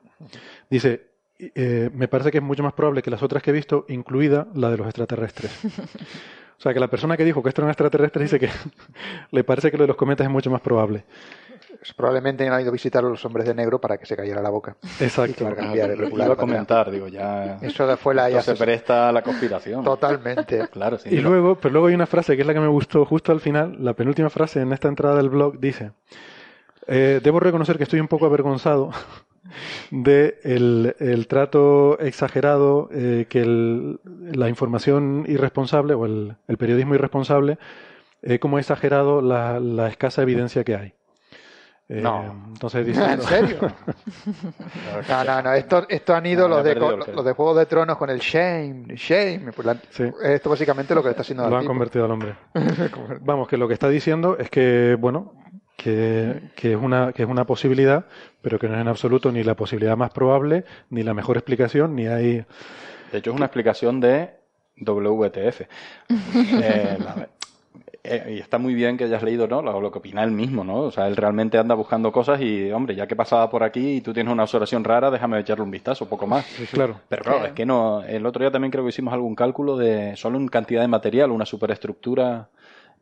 Dice, me parece que es mucho más probable que las otras que he visto, incluida la de los extraterrestres. O sea, que la persona que dijo que esto era un extraterrestre dice que le parece que lo de los cometas es mucho más probable. Probablemente han ido a visitar a los hombres de negro para que se cayera la boca. Exacto. Y cambiar el Iba a comentar, digo, ya. Eso fue la. Ya se presta a la conspiración. Totalmente. claro, sí. Y luego, pero luego hay una frase que es la que me gustó justo al final, la penúltima frase en esta entrada del blog dice: eh, Debo reconocer que estoy un poco avergonzado de el, trato exagerado eh, que la información irresponsable o el, periodismo irresponsable, eh, como ha exagerado la, escasa evidencia que hay. Eh, no. Entonces ¿En serio? no, no, no. Esto, esto han ido los, de, los de Juego de Tronos con el shame, shame. Pues esto básicamente lo que está haciendo. Lo han convertido al hombre. Vamos, que lo que está diciendo es que, bueno, que, es una, que es una posibilidad, pero que no es en absoluto ni la posibilidad más probable, ni la mejor explicación, ni hay... De hecho, es una explicación de WTF. Eh, eh, y está muy bien que hayas leído ¿no? Lo, que opina él mismo, ¿no? O sea, él realmente anda buscando cosas y, hombre, ya que pasaba por aquí y tú tienes una observación rara, déjame echarle un vistazo, poco más. claro. Pero claro, es que no. El otro día también creo que hicimos algún cálculo de solo en cantidad de material, una superestructura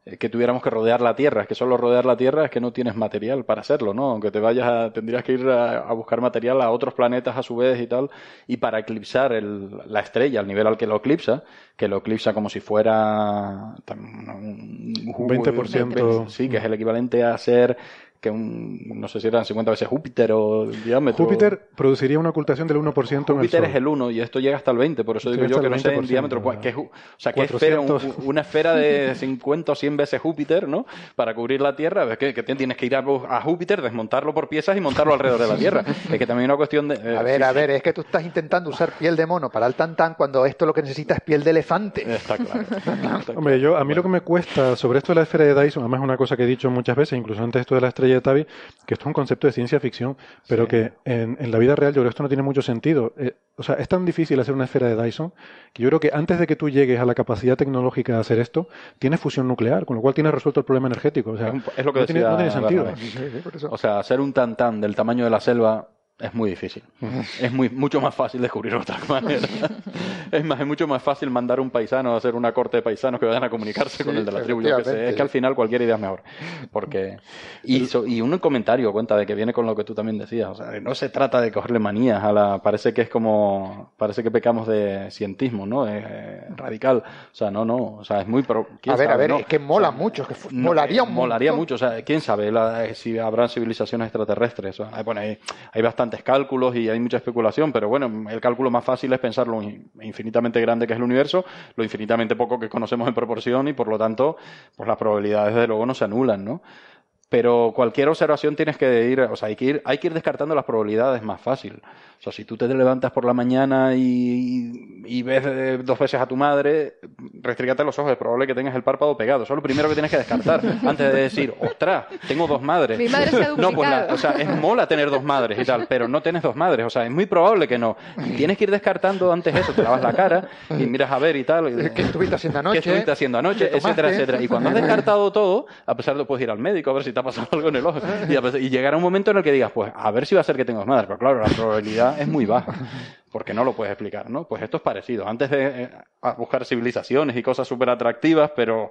que tuviéramos que rodear la Tierra. Es que solo rodear la Tierra es que no tienes material para hacerlo, ¿no? Aunque te vayas a, tendrías que ir a, buscar material a otros planetas a su vez y tal. Y para eclipsar el, la estrella al nivel al que lo eclipsa, que lo eclipsa como si fuera un, un 20%. Sí, que es el equivalente a ser que un, no sé si eran 50 veces Júpiter o el diámetro. Júpiter produciría una ocultación del 1% Júpiter en el Sol. es el 1 y esto llega hasta el 20, por eso digo yo que no sé en diámetro, que es, o sea, que esfera, una esfera de 50 o 100 veces Júpiter, ¿no? Para cubrir la Tierra, que, que tienes que ir a, Júpiter, desmontarlo por piezas y montarlo alrededor de la Tierra. es que también hay una cuestión de... Eh, a ver, a ver, es que tú estás intentando usar piel de mono para el tan cuando esto lo que necesita es piel de elefante. Está claro. Hombre, yo, a mí lo que me cuesta sobre esto de la esfera de Dyson, además es una cosa que he dicho muchas veces, incluso antes esto de la estrella de Tabi, esto es un concepto de ciencia ficción, pero que en, la vida real yo creo que esto no tiene mucho sentido. Eh, o sea, es tan difícil hacer una esfera de Dyson que yo creo que antes de que tú llegues a la capacidad tecnológica de hacer esto, tienes fusión nuclear, con lo cual tienes resuelto el problema energético. O sea, es lo que no, tiene, no tiene sentido. o sea, hacer un tantán del tamaño de la selva es muy difícil. Es muy, mucho más fácil descubrir otra manera. es más, es mucho más fácil mandar un paisano a hacer una corte de paisanos que vayan a comunicarse con el de la tribu. Yo que sé. Es que al final cualquier idea es mejor. Porque... Y, y un comentario cuenta de que viene con lo que tú también decías. O sea, no se trata de cogerle manías a la... Parece que es como... Parece que pecamos de cientismo, ¿no? radical. O sea, no, no. O sea, es muy... Pro... A ver, a ver, es que mola mucho. que molaría Molaría mucho. O sea, quién sabe si habrá civilizaciones extraterrestres. Bueno, hay, hay bastante cálculos y hay mucha especulación, pero bueno, el cálculo más fácil es pensar lo infinitamente grande que es el universo, lo infinitamente poco que conocemos en proporción y por lo tanto, pues las probabilidades de luego no se anulan, ¿no? pero cualquier observación tienes que ir, o sea, hay que ir, hay que ir descartando las probabilidades más fácil. O sea, si tú te levantas por la mañana y, ves eh, dos veces a tu madre, restrígate los ojos, es probable que tengas el párpado pegado. Eso es lo primero que tienes que descartar antes de decir, ostras, tengo dos madres. Mi madre se ha No, pues o sea, es mola tener dos madres y tal, pero no tienes dos madres. O sea, es muy probable que no. tienes que ir descartando antes eso, te lavas la cara y miras a ver y tal. ¿Qué estuviste haciendo anoche? ¿Qué estuviste haciendo anoche? Etcétera, etcétera. Y cuando has descartado todo, a pesar de puedes ir al médico a ver si te ha pasado algo en el ojo. Y, llegará un momento en el que digas, pues a ver si va a ser que tengo dos madres. Pero claro, la probabilidad es muy baja porque no lo puedes explicar, ¿no? Pues esto es parecido. Antes de eh, buscar civilizaciones y cosas súper atractivas, pero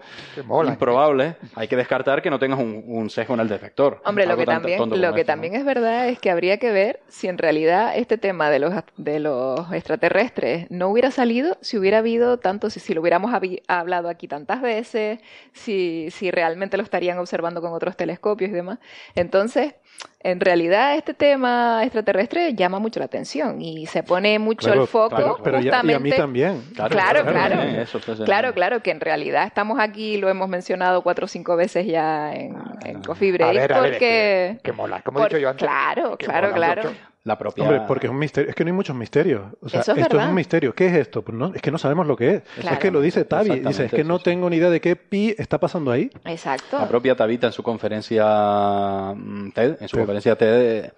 improbables, hay que descartar que no tengas un, sesgo en el detector. Hombre, lo que, también, lo que también es verdad es que habría que ver si en realidad este tema de los, de los extraterrestres no hubiera salido si hubiera habido tanto, si, si lo hubiéramos hablado aquí tantas veces, si, si realmente lo estarían observando con otros telescopios y demás. Entonces, en realidad este tema extraterrestre llama mucho la atención y se pone mucho el foco pero justamente. y a mí también. Claro, claro. Claro, claro, que en realidad estamos aquí, lo hemos mencionado cuatro o cinco veces ya en, en Coffee Break. porque, que, mola, como he dicho yo antes. Claro, claro, claro. La propia... Hombre, porque es un misterio. Es que no hay muchos misterios. O sea, esto es un misterio. ¿Qué es esto? Pues no, es que no sabemos lo que es. Es que lo dice Tavi. Dice, es que no tengo ni idea de qué pi está pasando ahí. Exacto. La propia Tabita en su conferencia mm, TED, en su conferencia TED,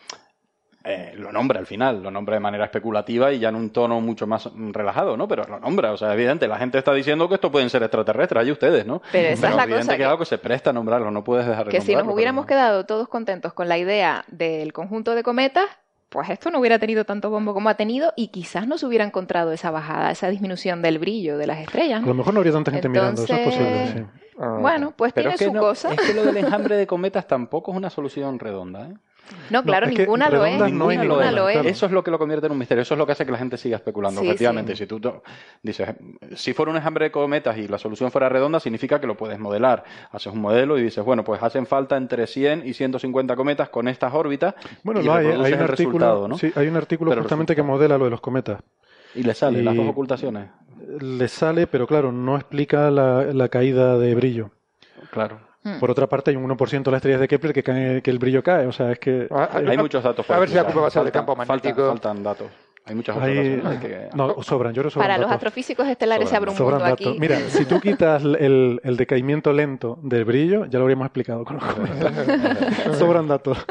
eh, lo nombra al final, lo nombra de manera especulativa y ya en un tono mucho más relajado, ¿no? Pero lo nombra, o sea, evidente, la gente está diciendo que esto pueden ser extraterrestres, hay ustedes, ¿no? Pero esa es la cosa que, algo que se presta a nombrarlo, no puedes dejar de Que si nos hubiéramos quedado todos contentos con la idea del conjunto de cometas, pues esto no hubiera tenido tanto bombo como ha tenido y quizás no se hubiera encontrado esa bajada, esa disminución del brillo de las estrellas. A lo mejor no habría tanta gente mirando, eso es posible. Sí. Bueno, pues tiene su cosa. Es que lo del enjambre de cometas tampoco es una solución redonda, ¿eh? No, claro, ninguna, lo es, ninguna, lo es. Eso es lo que lo convierte en un misterio. Eso es lo que hace que la gente siga especulando. Efectivamente, si tú dices, si fuera un enjambre de cometas y la solución fuera redonda, significa que lo puedes modelar. Haces un modelo y dices, bueno, pues hacen falta entre 100 y 150 cometas con estas órbitas. Bueno, no, hay, un artículo, ¿no? sí, hay un artículo justamente que modela lo de los cometas. ¿Y le sale las dos ocultaciones? Le sale, pero claro, no explica la caída de brillo. Claro. Hmm. Por otra parte, hay un 1% de las estrellas de Kepler que, que el brillo cae. O sea, es que. Ah, hay, muchos datos. A ver si la culpa va a ser de campo magnético. faltan datos. Hay muchas observaciones que... No, sobran, yo Para los astrofísicos estelares se abre un mundo aquí. Mira, si tú quitas el, el, decaimiento lento del brillo, ya lo habríamos explicado con sobran datos.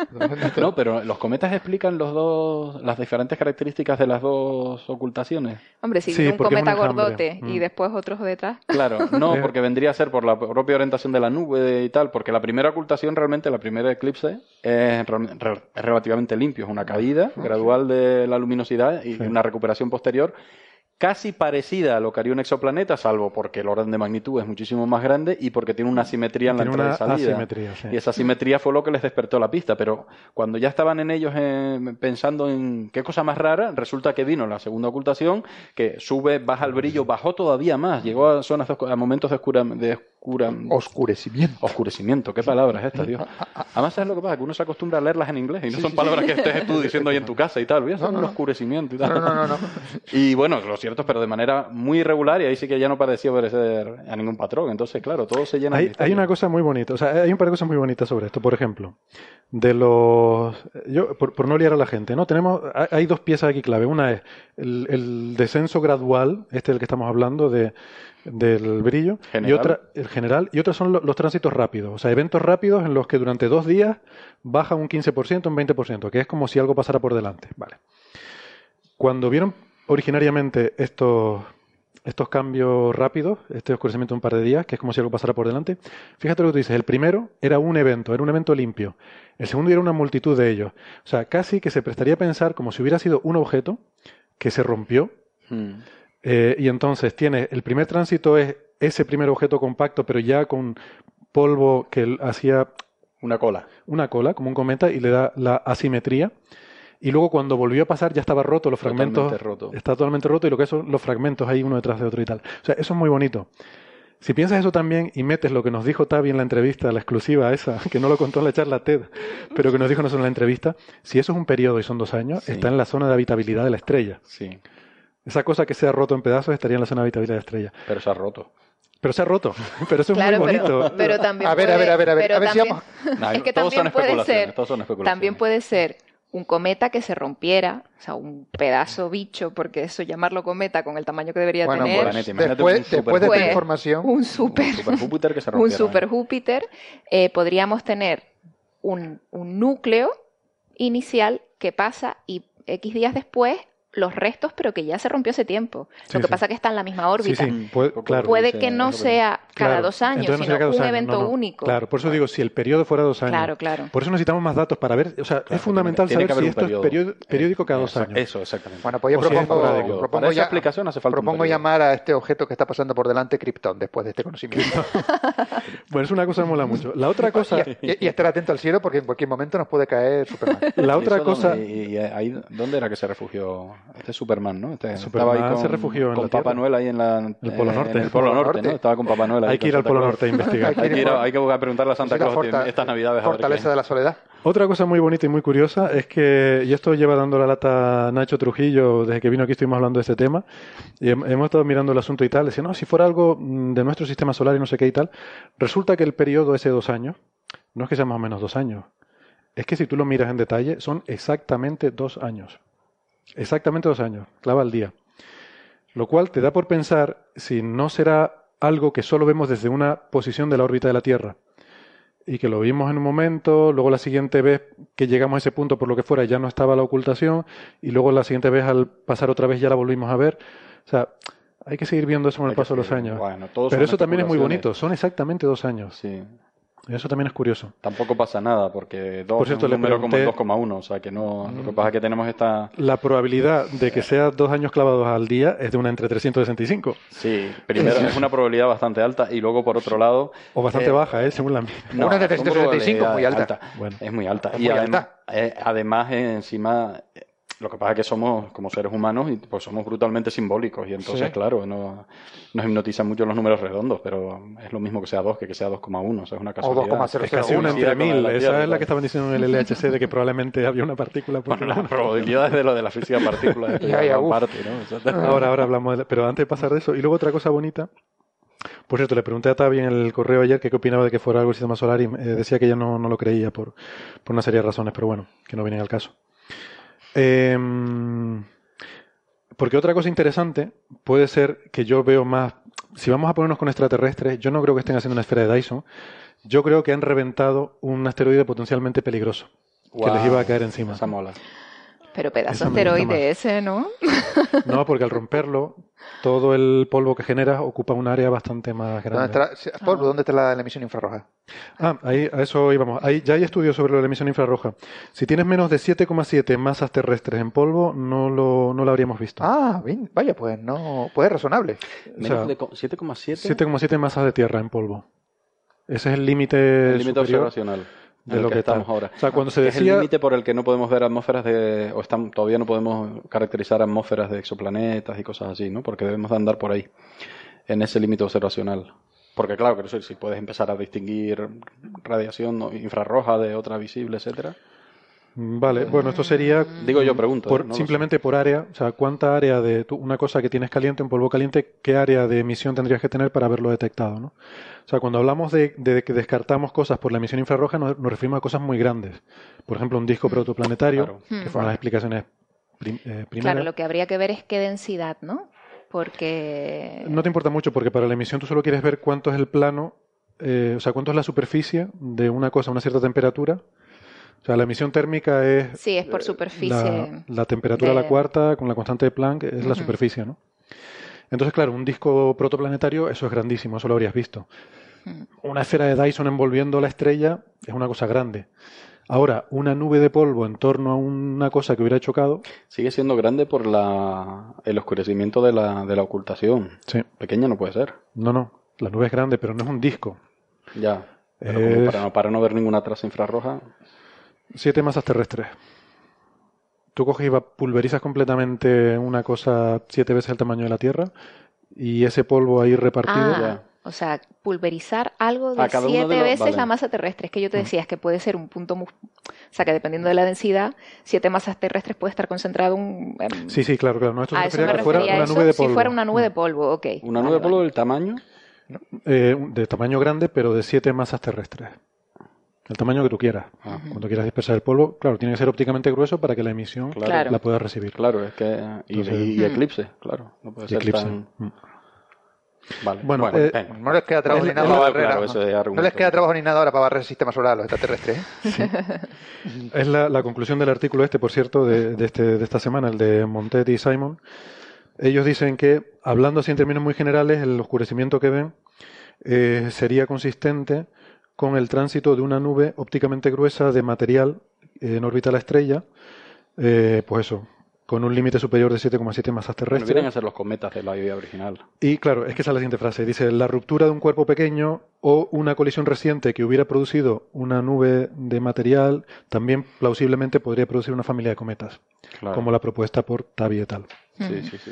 No, pero los cometas explican los dos, las diferentes características de las dos ocultaciones. Hombre, si un cometa gordote y mm. después otros detrás. Claro, no, porque vendría a ser por la propia orientación de la nube y tal, porque la primera ocultación realmente, la primera eclipse, es relativamente limpio, es una caída ah, gradual de la luminosidad y una recuperación posterior casi parecida a lo que haría un exoplaneta, salvo porque el orden de magnitud es muchísimo más grande y porque tiene una simetría en la entrada y salida. Y esa simetría fue lo que les despertó la pista. Pero cuando ya estaban en ellos eh, pensando en qué cosa más rara, resulta que vino la segunda ocultación, que sube, baja el brillo, bajó todavía más, llegó a zonas a momentos de, oscura, de Oscurecimiento. Oscurecimiento, qué palabras estas, tío. Además, ¿sabes lo que pasa? Que uno se acostumbra a leerlas en inglés y no son palabras que estés tú diciendo ahí en tu casa y tal. Son un oscurecimiento y tal. No, no, no, Y bueno, lo cierto es, pero de manera muy irregular y ahí sí que ya no parecía obedecer a ningún patrón. Entonces, claro, todo se llena hay, de Hay una cosa muy bonita, o sea, hay un par de cosas muy bonitas sobre esto. Por ejemplo, de los. Yo, por, no liar a la gente, ¿no? Tenemos. Hay dos piezas aquí clave. Una es el, el descenso gradual, este del que estamos hablando, de del brillo y otra el general y otras son los, tránsitos rápidos, o sea, eventos rápidos en los que durante dos días baja un 15%, un 20%, que es como si algo pasara por delante, vale. Cuando vieron originariamente estos estos cambios rápidos, este oscurecimiento de un par de días, que es como si algo pasara por delante, fíjate lo que tú dices, el primero era un evento, era un evento limpio, el segundo era una multitud de ellos, o sea, casi que se prestaría a pensar como si hubiera sido un objeto que se rompió, hmm. Eh, y entonces tiene, el primer tránsito es ese primer objeto compacto, pero ya con polvo que hacía... Una cola. Una cola, como un cometa, y le da la asimetría. Y luego cuando volvió a pasar ya estaba roto, los fragmentos... Totalmente roto. Está totalmente roto y lo que son los fragmentos ahí uno detrás de otro y tal. O sea, eso es muy bonito. Si piensas eso también y metes lo que nos dijo Tavi en la entrevista, la exclusiva esa, que no lo contó en la charla TED, pero que nos dijo nosotros en la entrevista, si eso es un periodo y son dos años, está en la zona de habitabilidad de la estrella. Sí. Esa cosa que se ha roto en pedazos estaría en la zona de habitabilidad de la estrella. Pero se ha roto. Pero se ha roto. Pero eso es muy bonito. Pero, también a ver, a ver, a ver, a ver, a ver si vamos. es que también puede ser. También puede ser un cometa que se rompiera, o sea, un pedazo bicho, porque eso llamarlo cometa con el tamaño que debería tener. Pues, después, después de esta información, un super, un super Júpiter que se rompiera. Un super Júpiter, eh, podríamos tener un, un núcleo inicial que pasa y X días después los restos, pero que ya se rompió hace tiempo. Lo que pasa es que está en la misma órbita. puede, claro, puede que no sea cada dos años, sino un evento único. Claro, por eso digo, si el periodo fuera dos años. Claro, claro. Por eso necesitamos más datos para ver. O sea, es fundamental saber si esto es periódico cada dos años. Eso, exactamente. Bueno, pues yo propongo, propongo, ya, explicación hace falta propongo llamar a este objeto que está pasando por delante Krypton después de este conocimiento. bueno, es una cosa que mola mucho. La otra cosa. y, estar atento al cielo porque en cualquier momento nos puede caer Superman. La otra cosa. ¿Y ahí dónde era que se refugió este Superman? ¿no? Este, estaba ahí con, se refugió en con Papá Noel ahí en, la, el Polo Norte. En el Polo Norte, ¿no? Estaba con Papá Noel. Ahí hay que ir al Polo Norte a investigar. hay, que ir, hay que preguntarle a Santa Claus estas navidades. Fortaleza de la soledad. Otra cosa muy bonita y muy curiosa es que, y esto lleva dando la lata Nacho Trujillo desde que vino aquí estuvimos hablando de este tema, y hemos estado mirando el asunto y tal, decía, no, si fuera algo mm, de nuestro sistema solar y no sé qué y tal, resulta que el periodo ese dos años, no es que sea más o menos dos años, es que si tú lo miras en detalle, son exactamente dos años. Exactamente dos años, clava al día. Lo cual te da por pensar si no será algo que solo vemos desde una posición de la órbita de la Tierra y que lo vimos en un momento, luego la siguiente vez que llegamos a ese punto por lo que fuera ya no estaba la ocultación y luego la siguiente vez al pasar otra vez ya la volvimos a ver. O sea, hay que seguir viendo eso con el paso de los años. Pero eso también es muy bonito, son exactamente dos años. Sí. Eso también es curioso. Tampoco pasa nada, porque dos es un número como 2,1, o sea que no. Lo que pasa es que tenemos esta. La probabilidad de que sea dos años clavados al día es de una entre 365. Sí, primero es una probabilidad bastante alta y luego por otro lado. O bastante eh, baja, ¿eh? Según la no, una de 365, muy alta. Bueno. Es muy alta. y además, eh, además, encima lo que pasa es que somos, como seres humanos, y pues somos brutalmente simbólicos. Y entonces, claro, no, nos hipnotizan mucho los números redondos, pero es lo mismo que sea 2 que que sea 2,1. O sea, es una casualidad. O 2,0. Es casi una entre mil. Esa es la que estaban diciendo en el LHC de que probablemente había una partícula. Bueno, la probabilidad es de lo de la física partícula. parte, ¿no? Ahora, ahora hablamos de... Pero antes de pasar de eso, y luego otra cosa bonita por cierto, le pregunté a Tavi en el correo ayer qué opinaba de que fuera algo el sistema solar y eh, decía que ella no, no lo creía por, por, una serie de razones, pero bueno, que no vienen al caso. Em, porque otra cosa interesante puede ser que yo veo más, si vamos a ponernos con extraterrestres, yo no creo que estén haciendo una esfera de Dyson, yo creo que han reventado un asteroide potencialmente peligroso que les iba a caer encima. Esa mola. Pero pedazo asteroide ese, ¿no? No, porque al romperlo, todo el polvo que genera ocupa un área bastante más grande. ¿Dónde está, polvo, ¿dónde está la, emisión infrarroja? Ah, ahí, a eso íbamos. Ahí, ya hay estudios sobre la emisión infrarroja. Si tienes menos de 7,7 masas terrestres en polvo, no lo, no lo habríamos visto. Ah, bien, vaya, pues no, pues es razonable. ¿Menos de 7,7? 7,7 masas de tierra en polvo. Ese es el límite El límite observacional de lo que, estamos ahora. O sea, cuando se decía... Es el límite por el que no podemos ver atmósferas de... o están, todavía no podemos caracterizar atmósferas de exoplanetas y cosas así, ¿no? Porque debemos de andar por ahí, en ese límite observacional. Porque claro, que si puedes empezar a distinguir radiación infrarroja de otra visible, etcétera. Vale, bueno, esto sería. Digo yo, pregunto. Por, ¿eh? simplemente por área, o sea, ¿cuánta área de una cosa que tienes caliente, en polvo caliente, qué área de emisión tendrías que tener para haberlo detectado? ¿no? O sea, cuando hablamos de, que descartamos cosas por la emisión infrarroja, nos, referimos a cosas muy grandes. Por ejemplo, un disco mm. protoplanetario, que fueron las explicaciones eh, primeras. Claro, lo que habría que ver es qué densidad, ¿no? Porque. No te importa mucho, porque para la emisión tú solo quieres ver cuánto es el plano, eh, o sea, cuánto es la superficie de una cosa a una cierta temperatura o sea, la emisión térmica es... Sí, es por superficie. La, temperatura a la cuarta con la constante de Planck es la superficie, ¿no? Entonces, claro, un disco protoplanetario, eso es grandísimo, eso lo habrías visto. Una esfera de Dyson envolviendo la estrella es una cosa grande. Ahora, una nube de polvo en torno a una cosa que hubiera chocado. Sigue siendo grande por la, el oscurecimiento de la, de la ocultación. Sí. Pequeña no puede ser. No, no. La nube es grande, pero no es un disco. Ya. Pero para, para, no ver ninguna traza infrarroja. Siete masas terrestres. Tú coges y pulverizas completamente una cosa siete veces el tamaño de la Tierra y ese polvo ahí repartido. Ah, O sea, pulverizar algo de siete veces la masa terrestre. Es que yo te decía, es que puede ser un punto... O sea, que dependiendo de la densidad, siete masas terrestres puede estar concentrado un... Sí, sí, claro, claro. No, esto se que fuera una nube de polvo. Si fuera una nube de polvo, ok. ¿Una nube de polvo del tamaño? Eh, de tamaño grande, pero de siete masas terrestres. El tamaño que tú quieras. Ah. Cuando quieras dispersar el polvo, claro, tiene que ser ópticamente grueso para que la emisión la pueda recibir. Claro, es que. Y, eclipse, claro. No puede ser eclipse. Tan... Mm. Vale. Bueno, eh, no les queda trabajo ni nada ahora. no les queda trabajo ni nada ahora para barrer el sistema solar a los extraterrestres. ¿eh? es la, conclusión del artículo este, por cierto, de, este, de esta semana, el de Montet y Simon. Ellos dicen que, hablando así en términos muy generales, el oscurecimiento que ven eh, sería consistente con el tránsito de una nube ópticamente gruesa de material en órbita a la estrella, eh, pues eso, con un límite superior de 7,7 masas terrestres. vienen a ser los cometas de la idea original. Y claro, es que esa es la siguiente frase. Dice, la ruptura de un cuerpo pequeño o una colisión reciente que hubiera producido una nube de material también plausiblemente podría producir una familia de cometas, como la propuesta por Tabi et al. Sí, sí, sí.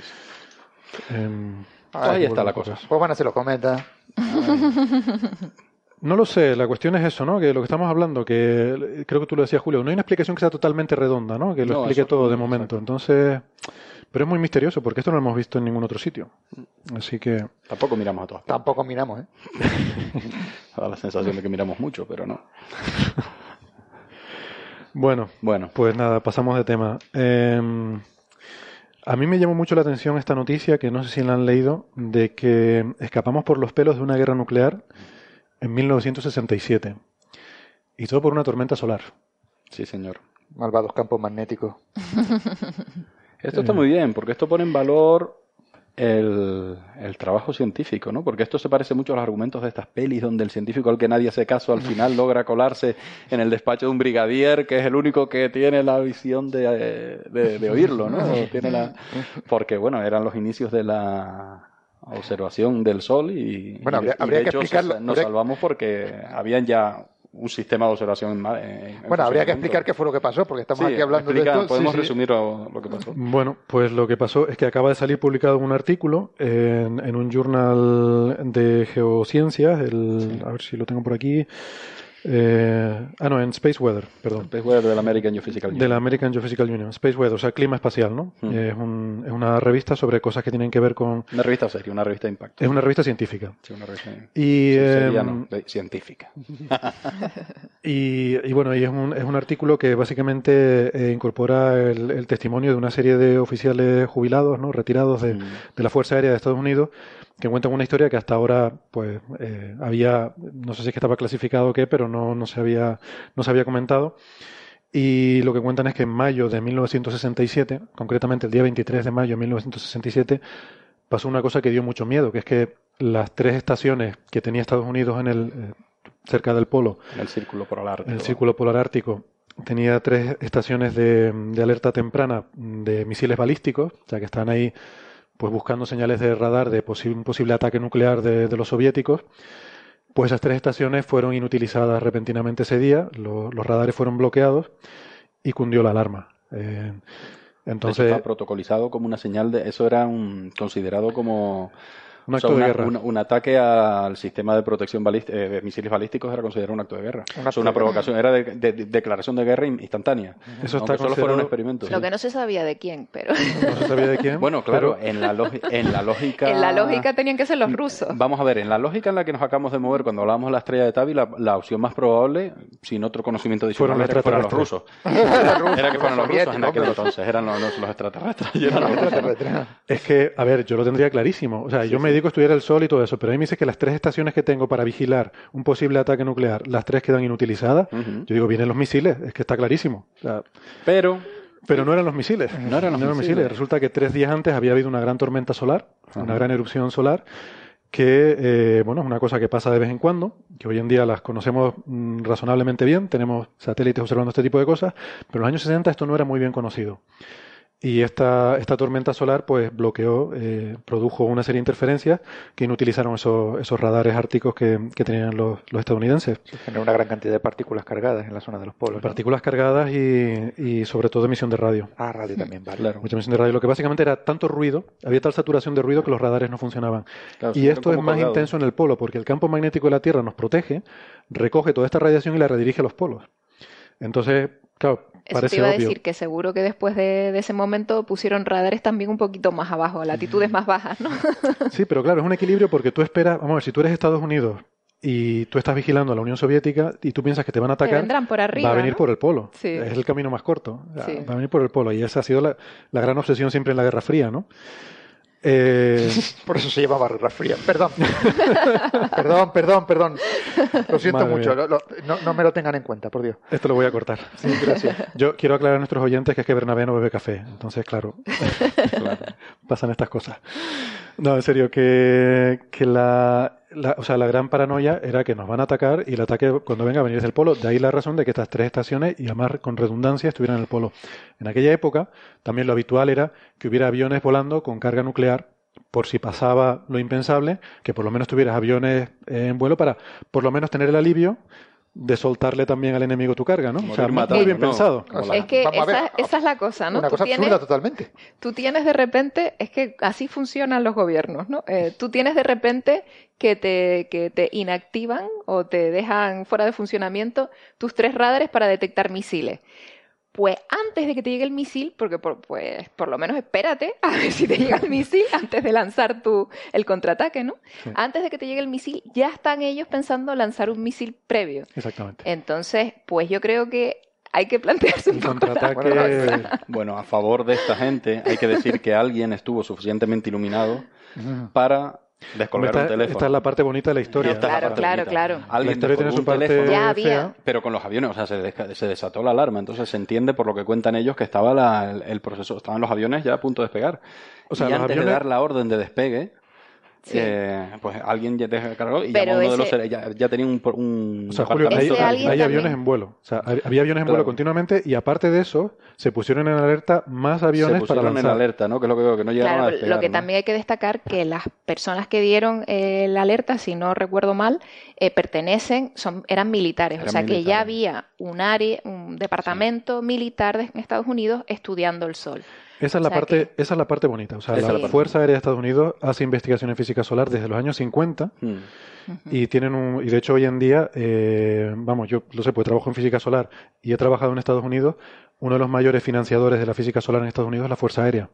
Em, ahí está la cosa. Pues van a ser los cometas. No lo sé, la cuestión es eso, ¿no? Que lo que estamos hablando, que creo que tú lo decías, Julio, no hay una explicación que sea totalmente redonda, ¿no? Que lo explique todo de momento. Entonces, pero es muy misterioso porque esto no lo hemos visto en ningún otro sitio. Así que. Tampoco miramos a todas. Tampoco miramos, ¿eh? da la sensación de que miramos mucho, pero no. bueno, bueno, pues nada, pasamos de tema. Em, a mí me llamó mucho la atención esta noticia, que no sé si la han leído, de que escapamos por los pelos de una guerra nuclear en 1967. Y todo por una tormenta solar. Sí, señor. Malvados campos magnéticos. esto está muy bien, porque esto pone en valor el, trabajo científico, ¿no? Porque esto se parece mucho a los argumentos de estas pelis donde el científico al que nadie hace caso al final logra colarse en el despacho de un brigadier que es el único que tiene la visión de, de, oírlo, ¿no? Tiene la... Porque, bueno, eran los inicios de la observación del Sol y, bueno, habría, que explicarlo. Nos salvamos porque habían ya un sistema de observación en, Bueno, habría que explicar qué fue lo que pasó, porque estamos aquí hablando de esto. Podemos resumir lo, que pasó. Bueno, pues lo que pasó es que acaba de salir publicado un artículo en, en un journal de geociencias, el, a ver si lo tengo por aquí, eh, ah, no, en Space Weather, perdón. Space Weather de la American Geophysical Union. De la American Geophysical Union. Space Weather, o sea, clima espacial, ¿no? Mm. Es, un, es, una revista sobre cosas que tienen que ver con... Una revista seria, una revista de impacto. Es una revista científica. Sí, una revista y, em, científica. y, y, bueno, y es un, es un artículo que básicamente eh, incorpora el, el, testimonio de una serie de oficiales jubilados, ¿no? Retirados de, mm. de la Fuerza Aérea de Estados Unidos que cuentan una historia que hasta ahora pues eh, había no sé si es que estaba clasificado o qué pero no, no se había no se había comentado. Y lo que cuentan es que en mayo de 1967 concretamente el día 23 de mayo de 1967 pasó una cosa que dio mucho miedo que es que las tres estaciones que tenía Estados Unidos en el eh, cerca del polo en el círculo polar ártico el círculo polar ártico tenía tres estaciones de, de alerta temprana de misiles balísticos sea que están ahí pues buscando señales de radar de un posible ataque nuclear de, los soviéticos. Pues esas tres estaciones fueron inutilizadas repentinamente ese día, los radares fueron bloqueados y cundió la alarma. Eh, entonces, está protocolizado como una señal de. Eso era un, considerado como un acto de guerra. Un, ataque al sistema de protección eh, de misiles balísticos era considerado un acto de guerra. Una, provocación, era de, declaración de guerra instantánea. Eso está solo fuera un experimento. Lo que no se sabía de quién, pero. No se sabía de quién. Bueno, claro, en, la en la lógica. en la lógica tenían que ser los rusos. Vamos a ver, en la lógica en la que nos acabamos de mover cuando hablábamos de la estrella de Tabi, la, opción más probable, sin otro conocimiento adicional, fueron era que fueran los rusos. era que fueran los rusos en aquel entonces, eran los, los extraterrestres. es que, a ver, yo lo tendría clarísimo. O sea, yo me dedico a estudiar el Sol y todo eso, pero a mí me dice que las tres estaciones que tengo para vigilar un posible ataque nuclear, las tres quedan inutilizadas. Yo digo, vienen los misiles, es que está clarísimo. pero pero no eran los misiles. No eran los, misiles. Resulta que tres días antes había habido una gran tormenta solar, una gran erupción solar, que, eh, bueno, es una cosa que pasa de vez en cuando, que hoy en día las conocemos mm, razonablemente bien, tenemos satélites observando este tipo de cosas, pero en los años 60 esto no era muy bien conocido. Y esta, esta tormenta solar pues bloqueó, eh, produjo una serie de interferencias que inutilizaron esos, esos radares árticos que, que tenían los, los estadounidenses. Se generó una gran cantidad de partículas cargadas en la zona de los polos. Partículas cargadas y, y, sobre todo emisión de radio. Ah, radio también, vale. Claro. Mucha emisión de radio. Lo que básicamente era tanto ruido, había tal saturación de ruido que los radares no funcionaban. y esto es más intenso en el polo porque el campo magnético de la Tierra nos protege, recoge toda esta radiación y la redirige a los polos. Entonces, claro, eso te iba a decir que seguro que después de, ese momento pusieron radares también un poquito más abajo, a latitudes más bajas, ¿no? sí, pero claro, es un equilibrio porque tú esperas, vamos a ver, si tú eres Estados Unidos y tú estás vigilando a la Unión Soviética y tú piensas que te van a atacar, vendrán por arriba, va a venir ¿no? por el polo. Sí. Es el camino más corto. Va a venir por el polo. Y esa ha sido la, la gran obsesión siempre en la Guerra Fría, ¿no? Eh... Por eso se llamaba Guerra Fría. Perdón. perdón, perdón, perdón. Lo siento Madre mucho. mía. Lo- lo- no, no me lo tengan en cuenta, por Dios. Esto lo voy a cortar. Sí, gracias. Yo quiero aclarar a nuestros oyentes que es que Bernabé no bebe café. Entonces, claro, pasan estas cosas. No, en serio, que, que la, la- o sea, la gran paranoia era que nos van a atacar y el ataque cuando venga a venir desde el polo. De ahí la razón de que estas tres estaciones, y además con redundancia, estuvieran en el polo. En aquella época, también lo habitual era que hubiera aviones volando con carga nuclear por si pasaba lo impensable, que por lo menos tuvieras aviones en vuelo para por lo menos tener el alivio de soltarle también al enemigo tu carga, ¿no? O sea, muy bien ¿no? pensado. Es que ver, esa, esa es la cosa, ¿no? Una Tú cosa tienes- absurda totalmente. tú tienes de repente, es que así funcionan los gobiernos, ¿no? Eh, tú tienes de repente que te, que te inactivan o te dejan fuera de funcionamiento tus tres radares para detectar misiles. Pues antes de que te llegue el misil, porque por, pues por lo menos espérate a ver si te llega el misil antes de lanzar tu, el contraataque, ¿no? Antes de que te llegue el misil, ya están ellos pensando lanzar un misil previo. Exactamente. Entonces, pues yo creo que hay que plantearse un Un poco la- contraataque. Bueno, a favor de esta gente hay que decir que alguien estuvo suficientemente iluminado para descolgar esta, un teléfono. esta es la parte bonita de la historia. Esta la Claro, claro, bonita. claro. La Alguien historia tiene su parte teléfono, Ya había. fea. pero con los aviones, o sea, se, desca- se desató la alarma. Entonces se entiende por lo que cuentan ellos que estaba la- el, el proceso, estaban los aviones ya a punto de despegar. O sea, y los antes aviones- de dar la orden de despegue, Sí. eh, pues alguien ya descargó y Pero llamó a uno de ese- los ya, ya tenía un, un O sea, Julio, hay, de- aviones en vuelo. O sea, hab- había aviones en vuelo continuamente y aparte de eso, se pusieron en alerta más aviones se para pusieron en lanzar. alerta, ¿no? Que es lo que veo, que no llegaron a Claro, despegar. lo que ¿no? también hay que destacar que las personas que dieron eh, la alerta, si no recuerdo mal, eh, pertenecen, son, eran militares. Eran o sea que ya había un área, un departamento militar de- en Estados Unidos estudiando el sol. Esa es la O sea parte, que- esa es la parte bonita. O sea, Esa la, Fuerza Aérea de Estados Unidos hace investigación en física solar desde los años 50 Hmm. y tienen un, y de hecho hoy en día, eh, vamos, yo lo sé, pues trabajo en física solar y he trabajado en Estados Unidos. Uno de los mayores financiadores de la física solar en Estados Unidos es la Fuerza Aérea.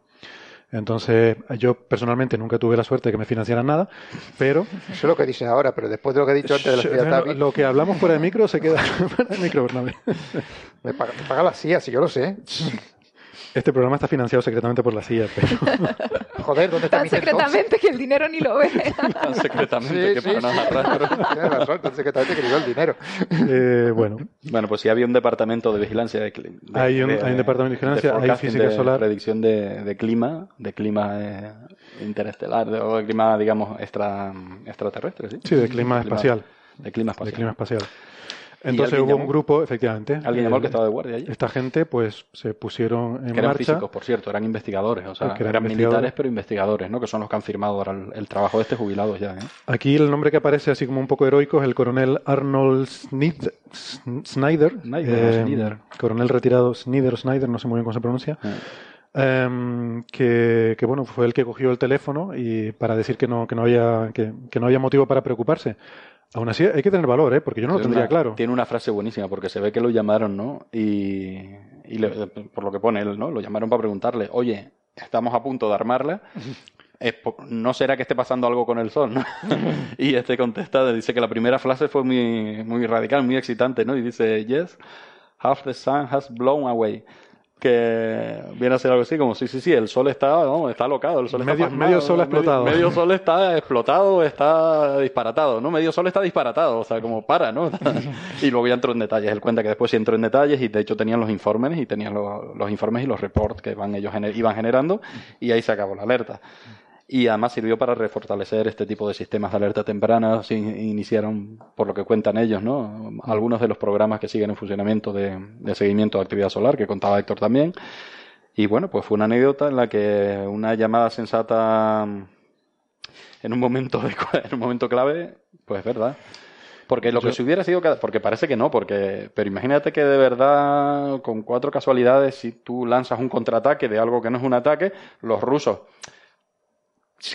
Entonces, yo personalmente nunca tuve la suerte de que me financiaran nada, pero Eso es lo que dices ahora, pero después de lo que he dicho antes de la ciudad bueno, Tavi, lo que hablamos fuera de micro se queda fuera de micro, Bernabé. me paga, me paga la CIA, si yo lo sé. Este programa está financiado secretamente por la CIA, pero Joder, ¿dónde está Tan mi secretamente que el dinero ni lo ve. Tan secretamente Sí, que sí, para nada sí. rastro. Tienes razón, tan secretamente que le dio el dinero. eh, bueno, Bueno, pues sí había un departamento de vigilancia de, de- Hay un- hay un departamento de vigilancia, hay física de solar. predicción de, de clima, de clima eh, interestelar, de- o de clima, digamos, extra, extraterrestre, ¿sí? sí, de clima espacial, De clima de espacial. clima espacial. Entonces hubo un llamó? grupo, efectivamente. Alguien llamó al que eh, estaba de guardia allí. Esta gente, pues, se pusieron en Que eran marcha. físicos, por cierto, eran investigadores, o sea, eran eran, militares pero investigadores, ¿no? Que son los que han firmado ahora el, el trabajo de este jubilados ya, ¿eh? Aquí el nombre que aparece así como un poco heroico es el coronel Arnold Snyder, Snyder, eh, Snyder. coronel retirado Snyder Snyder, no sé muy bien cómo se pronuncia, Eh, em, que, que, bueno fue el que cogió el teléfono y para decir que no que no había que, que no había motivo para preocuparse. Aún así hay que tener valor, ¿eh? porque yo no lo tendría una- claro. Tiene una frase buenísima porque se ve que lo llamaron, ¿no? Y, y le- por lo que pone él, ¿no? Lo llamaron para preguntarle, oye, estamos a punto de armarla. ¿No será que esté pasando algo con el sol? ¿no? y este contesta, dice que la primera frase fue muy, muy radical, muy excitante, ¿no? Y dice, yes, half the sun has blown away. Que viene a ser algo así como, sí, sí, sí, el sol está, no, está alocado, el sol está Medio- pasmado, medio sol explotado. Medio, medio sol está explotado, está disparatado, ¿no? Medio sol está disparatado, o sea, como para, ¿no? y luego ya entró en detalles. Él cuenta que después sí entró en detalles y de hecho tenían los informes y tenían los, los informes y los reports que van ellos gener- iban generando y ahí se acabó la alerta. Y además sirvió para refortalecer este tipo de sistemas de alerta temprana. Se in- iniciaron, por lo que cuentan ellos, ¿no? Algunos de los programas que siguen en funcionamiento de, de seguimiento de actividad solar, que contaba Héctor también. Y bueno, pues fue una anécdota en la que una llamada sensata en un momento, de, en un momento clave, pues es verdad. Porque lo que se hubiera sido, porque parece que no, porque, pero imagínate que de verdad, con cuatro casualidades, si tú lanzas un contraataque de algo que no es un ataque, los rusos,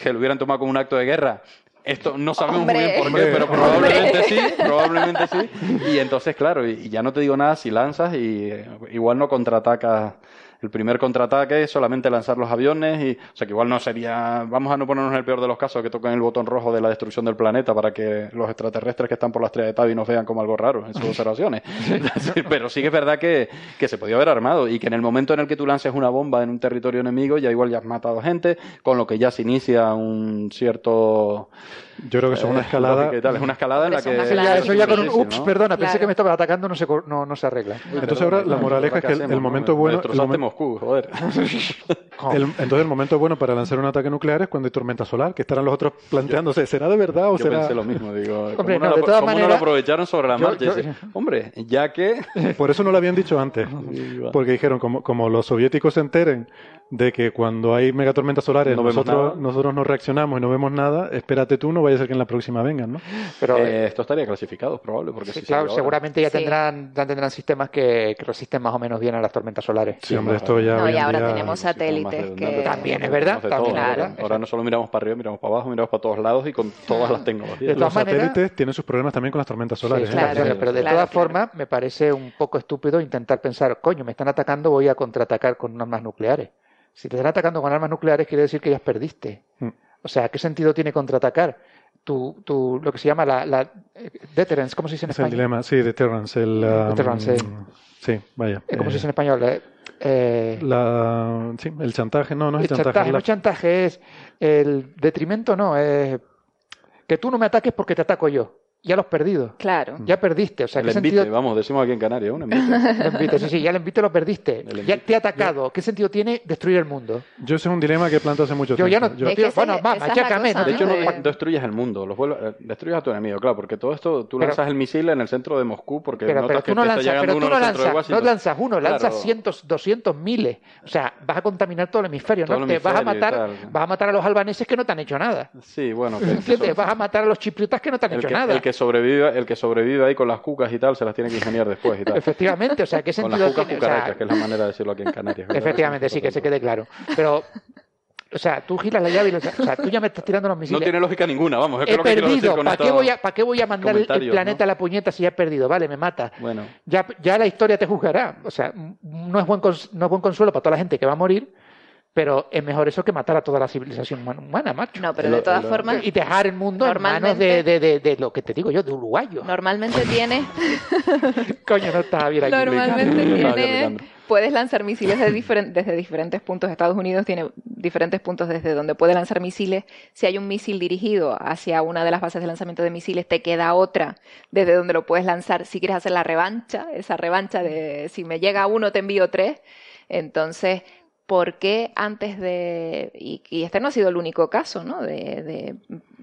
que lo hubieran tomado como un acto de guerra, esto no sabemos muy bien por qué, pero probablemente sí, probablemente sí. Y entonces, claro, y, ya no te digo nada si lanzas y eh, igual no contraatacas el primer contraataque es solamente lanzar los aviones y, o sea, que igual no sería, vamos a no ponernos en el peor de los casos que toquen el botón rojo de la destrucción del planeta para que los extraterrestres que están por la estrella de Tabi nos vean como algo raro en sus observaciones. Pero sí que es verdad que, que se podía haber armado y que en el momento en el que tú lances una bomba en un territorio enemigo ya igual ya has matado gente, con lo que ya se inicia un cierto yo creo que eso es una eh, escalada. Es una escalada en la que. Eso ya, con un. Ups, perdona, pensé que me estaba atacando, no se, no, no se arregla. Entonces ahora la moraleja es que el, momento bueno. El Moscú, joder. entonces el momento bueno para lanzar un ataque nuclear es cuando hay tormenta solar, que estarán los otros planteándose, ¿será de verdad o Yo será.? pensé lo mismo, digo. Hombre, no, de todas maneras, lo aprovecharon sobre la marcha? Hombre, ya que. Por eso no lo habían dicho antes. Porque dijeron, como, como los soviéticos se enteren de que cuando hay megatormentas solares nosotros, nosotros no reaccionamos y no vemos nada, espérate tú, no vaya a ser que en la próxima vengan, ¿no? Pero eh, esto estaría clasificado, probable, porque sí, claro, seguramente ya tendrán, ya tendrán sistemas que, resisten más o menos bien a las tormentas solares. Sí, hombre, esto ya. No, y ahora tenemos satélites que también es verdad. Ahora no solo miramos para arriba, miramos para abajo, miramos para todos lados y con todas las tecnologías. Los satélites tienen sus problemas también con las tormentas solares. ¿eh? claro, pero de todas formas me parece un poco estúpido intentar pensar, coño, me están atacando, voy a contraatacar con armas nucleares. Si te están atacando con armas nucleares, quiere decir que ya perdiste. Mm. O sea, ¿qué sentido tiene contraatacar? Tu, tu, lo que se llama la, la eh, deterrence, ¿cómo se dice en español? el dilema, sí, deterrence. El, um, deterrence. sí, vaya. Eh, ¿Cómo se dice en español? Eh, la, sí, el chantaje, no, no es el chantaje. chantaje No es chantaje, es el detrimento, no, es que tú no me ataques porque te ataco yo ya lo has perdido. Claro. Ya perdiste. O sea, el ¿qué envite, sentido... vamos, decimos aquí en Canarias, un envite. envite, sí, sí, ya el envite lo perdiste. Ya te ha atacado. ¿Qué sentido tiene destruir el mundo? Yo sé un dilema que planto hace mucho tiempo. Yo ya no... Yo... bueno, va, machacame. De hecho, no destruyes el mundo, los eh, destruyes a tu enemigo, claro, porque todo esto, tú lanzas el misil en el centro de Moscú porque pero, notas que no lanzas, está llegando uno no lanzas, no lanzas uno, lanzas cientos, doscientos, miles. O sea, vas a contaminar todo el hemisferio, ¿no? Te vas a matar, vas a matar a los albaneses que no te han hecho nada. Sí, bueno. Vas a matar a los chipriotas que no te han hecho nada. Que sobrevive, el que sobrevive ahí con las cucas y tal, se las tiene que ingeniar después y tal. Efectivamente, o sea, ¿qué sentido con las cucas tiene? que es la manera de decirlo aquí en Canarias. Efectivamente, sí, que se quede claro. Pero o sea, tú giras la llave y o sea, tú ya me estás tirando los misiles. No tiene lógica ninguna, vamos. he perdido. ¿Para qué, voy a, ¿Para qué voy a mandar el, planeta a la puñeta si ya he perdido? Vale, me mata. Bueno. Ya, ya la historia te juzgará. O sea, no es, buen no es buen consuelo para toda la gente que va a morir, pero es mejor eso que matar a toda la civilización humana, macho. No, pero de todas formas. Y dejar el mundo en manos de, de, de, lo que te digo yo, de uruguayo. Normalmente tiene. Coño, no estaba bien aquí. Normalmente tiene. Puedes lanzar misiles desde diferentes puntos. Estados Unidos tiene diferentes puntos desde donde puede lanzar misiles. Si hay un misil dirigido hacia una de las bases de lanzamiento de misiles, te queda otra desde donde lo puedes lanzar. Si quieres hacer la revancha, esa revancha de si me llega uno, te envío tres. Entonces, por qué antes de, y, este no ha sido el único caso, ¿no? De,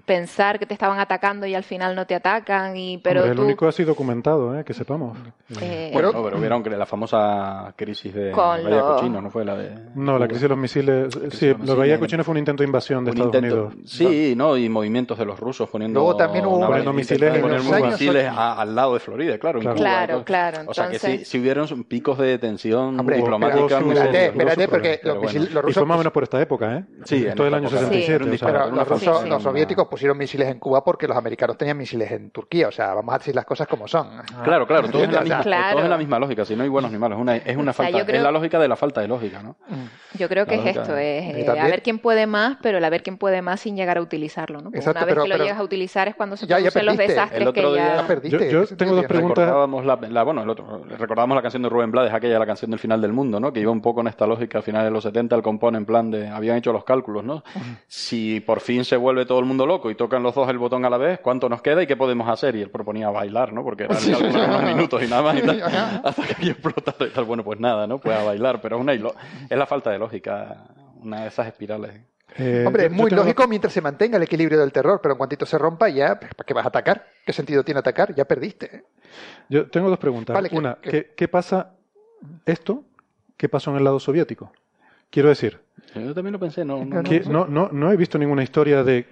pensar que te estaban atacando y al final no te atacan, y pero El único así documentado, ¿eh? que sepamos. Eh, bueno, pero vieron que la famosa crisis de Bahía Cochino, ¿no fue la de... No, la crisis de los misiles, sí, la Bahía Cochino fue un intento de invasión de Estados Unidos. Sí, no. y movimientos de los rusos poniendo... Luego también hubo... Poniendo misiles, en misiles al lado de Florida, claro. Claro, claro. O sea que si, si hubieron picos de tensión diplomática... Espérate, espérate, porque y fue más o menos por esta época, ¿eh? Sí, todo el año 67. pero los, soviéticos pusieron misiles en Cuba porque los americanos tenían misiles en Turquía. O sea, vamos a decir las cosas como son. Claro, claro, todo es, la misma, todo es la misma lógica. Si no hay buenos ni malos, es una, es una falta. Es la lógica de la falta de lógica, ¿no? Yo creo que es esto, es eh, a ver quién puede más, pero el a ver quién puede más sin llegar a utilizarlo, ¿no? una vez que lo llegas a utilizar es cuando se producen los desastres que ya... Perdiste, yo, tengo dos preguntas. Recordábamos la, bueno, el otro, recordábamos la canción de Rubén Blades, aquella la canción del final del mundo, ¿no? Que iba un poco en esta lógica al final de los 70, el compone en plan de, habían hecho los cálculos, ¿no? Si por fin se vuelve todo el mundo loco y tocan los dos el botón a la vez, ¿cuánto nos queda y qué podemos hacer? Y él proponía bailar, ¿no? Porque eran unos minutos y nada más y tal, hasta que explotara y tal. Bueno, pues nada, ¿no? Pues a bailar, pero es una es la falta de lógica, una de esas espirales. Eh, Hombre, es muy lógico mientras se mantenga el equilibrio del terror, pero en cuantito se rompa ya, ¿para qué vas a atacar? ¿Qué sentido tiene atacar? Ya perdiste. Yo tengo dos preguntas. Una, ¿qué, ¿qué pasa esto? ¿Qué pasó en el lado soviético? Quiero decir, yo también lo pensé, no. No, no, no, he visto ninguna historia de.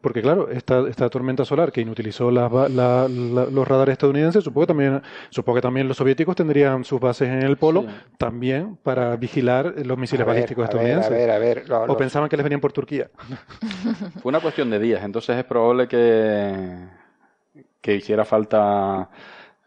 Porque, claro, esta, esta tormenta solar que inutilizó los radares estadounidenses, supongo que, también, supongo que también los soviéticos tendrían sus bases en el polo también para vigilar los misiles balísticos estadounidenses. A ver, a ver, o pensaban que les venían por Turquía. Fue una cuestión de días, entonces es probable que, que hiciera falta.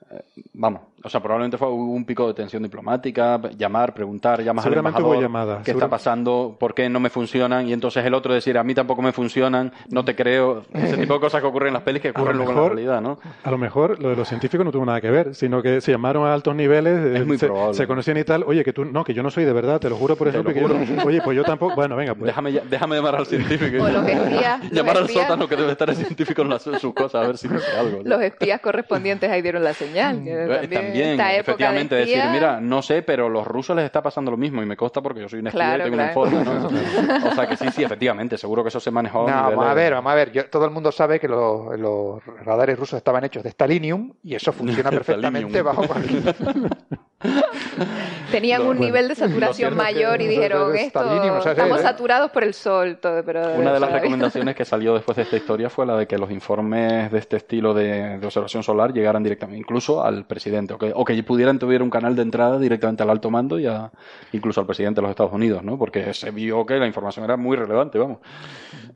Eh, vamos, o sea, probablemente fue un pico de tensión diplomática, llamar, preguntar, llamar al embajador, llamada, qué está pasando, por qué no me funcionan, y entonces el otro decir, a mí tampoco me funcionan, no te creo, ese tipo de cosas que ocurren en las pelis que ocurren luego en la realidad, ¿no? A lo mejor lo de los científicos no tuvo nada que ver, sino que se llamaron a altos niveles, es muy se, conocían y tal, oye, que tú, no, que yo no soy de verdad, te lo juro por eso, porque yo oye, pues yo tampoco, bueno, venga, pues. Déjame, déjame llamar al científico. O los espías. llamar al sótano que debe estar el científico en sus cosas, a ver si dice algo. Los espías correspondientes ahí dieron la señal. también, también efectivamente decir, mira, no sé, pero los rusos les está pasando lo mismo y me consta porque yo soy un espía y tengo un informe, ¿no? o sea que sí, sí, efectivamente, seguro que eso se manejó. a vamos a ver, vamos a ver. todo el mundo sabe que los, los, radares rusos estaban hechos de stalinium y eso funciona perfectamente bajo Tenían un nivel de saturación mayor y dijeron esto, estamos saturados por el sol. Todo, pero, Una de las recomendaciones que salió después de esta historia fue la de que los informes de este estilo de, observación solar llegaran directamente, incluso al presidente, o que, o que pudieran tuviera un canal de entrada directamente al alto mando y incluso al presidente de los Estados Unidos, ¿no? Porque se vio que la información era muy relevante, vamos.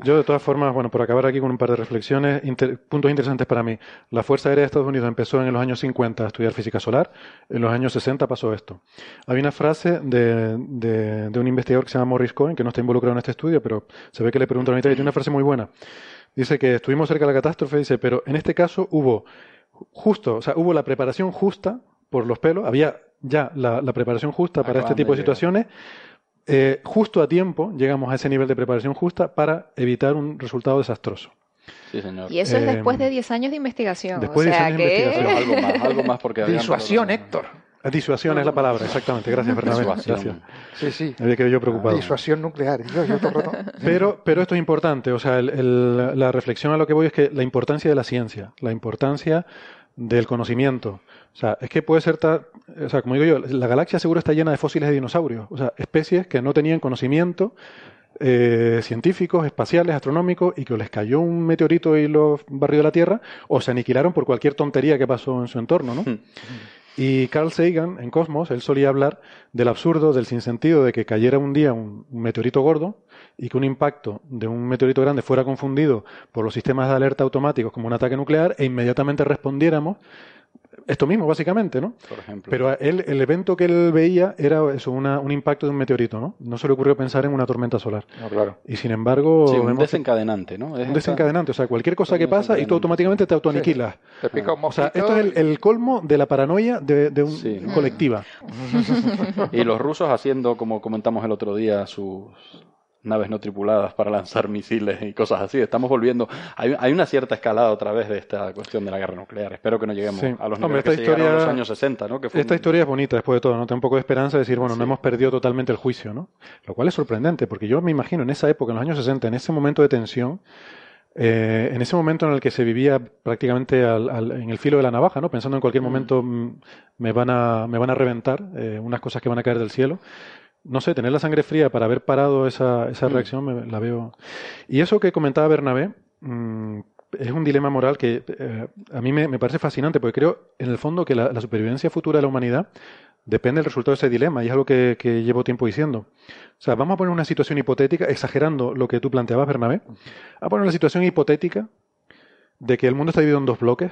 Yo, de todas formas, bueno, por acabar aquí con un par de reflexiones, puntos interesantes para mí. La Fuerza Aérea de Estados Unidos empezó en los años 50 a estudiar física solar, en los años 60 pasó esto. Había una frase de, de, un investigador que se llama Morris Cohen, que no está involucrado en este estudio, pero se ve que le preguntaron a y tiene una frase muy buena. Dice que estuvimos cerca de la catástrofe, dice, pero en este caso hubo justo, o sea, hubo la preparación justa por los pelos, había ya la, preparación justa para este tipo de situaciones. Eh, justo a tiempo llegamos a ese nivel de preparación justa para evitar un resultado desastroso. Sí, señor. Y eso es después de 10 años de investigación. Después de 10 años de investigación. algo más, algo más porque Disuasión, Héctor. Disuasión es la palabra, exactamente. Gracias, Bernabé. Gracias. Sí, sí. Había que yo preocupado. Disuasión nuclear. pero, pero esto es importante. O sea, la reflexión a lo que voy es que la importancia de la ciencia, la importancia del conocimiento. O sea, es que puede ser, o sea, como digo yo, la galaxia seguro está llena de fósiles de dinosaurios, o sea, especies que no tenían conocimiento eh, científicos, espaciales, astronómicos, y que les cayó un meteorito y los barrió de la Tierra, o se aniquilaron por cualquier tontería que pasó en su entorno, ¿no? Hmm. Y Carl Sagan, en Cosmos, él solía hablar del absurdo, del sinsentido de que cayera un día un, meteorito gordo y que un impacto de un meteorito grande fuera confundido por los sistemas de alerta automáticos como un ataque nuclear e inmediatamente respondiéramos esto mismo, básicamente, ¿no? Por ejemplo. Pero él, el evento que él veía era eso, un impacto de un meteorito, ¿no? No se le ocurrió pensar en una tormenta solar. No, claro. Y sin embargo... Sí, un desencadeante, ¿no? un desencadenante, o sea, cualquier cosa que pasa y tú automáticamente te autoaniquilas. Te pica un O sea, esto es el, colmo de la paranoia de, de un colectiva. y los rusos haciendo, como comentamos el otro día, sus naves no tripuladas para lanzar misiles y cosas así. Estamos volviendo. Hay, hay, una cierta escalada otra vez de esta cuestión de la guerra nuclear. Espero que no lleguemos a los niveles que historia, los años 60, ¿no? esta historia es bonita después de todo, ¿no? Tengo un poco de esperanza de decir, bueno, no hemos perdido totalmente el juicio, ¿no? Lo cual es sorprendente, porque yo me imagino en esa época, en los años 60, en ese momento de tensión, eh, en ese momento en el que se vivía prácticamente en el filo de la navaja, ¿no? Pensando en cualquier mm. momento mm, me van a, me van a reventar eh, unas cosas que van a caer del cielo no sé, tener la sangre fría para haber parado esa, esa mm. reacción, la veo. Y eso que comentaba Bernabé, mm, es un dilema moral que eh, a mí me, parece fascinante, porque creo, en el fondo, que la, supervivencia futura de la humanidad depende del resultado de ese dilema, y es algo que, que, llevo tiempo diciendo. O sea, vamos a poner una situación hipotética, exagerando lo que tú planteabas, Bernabé, a poner una situación hipotética de que el mundo está dividido en dos bloques,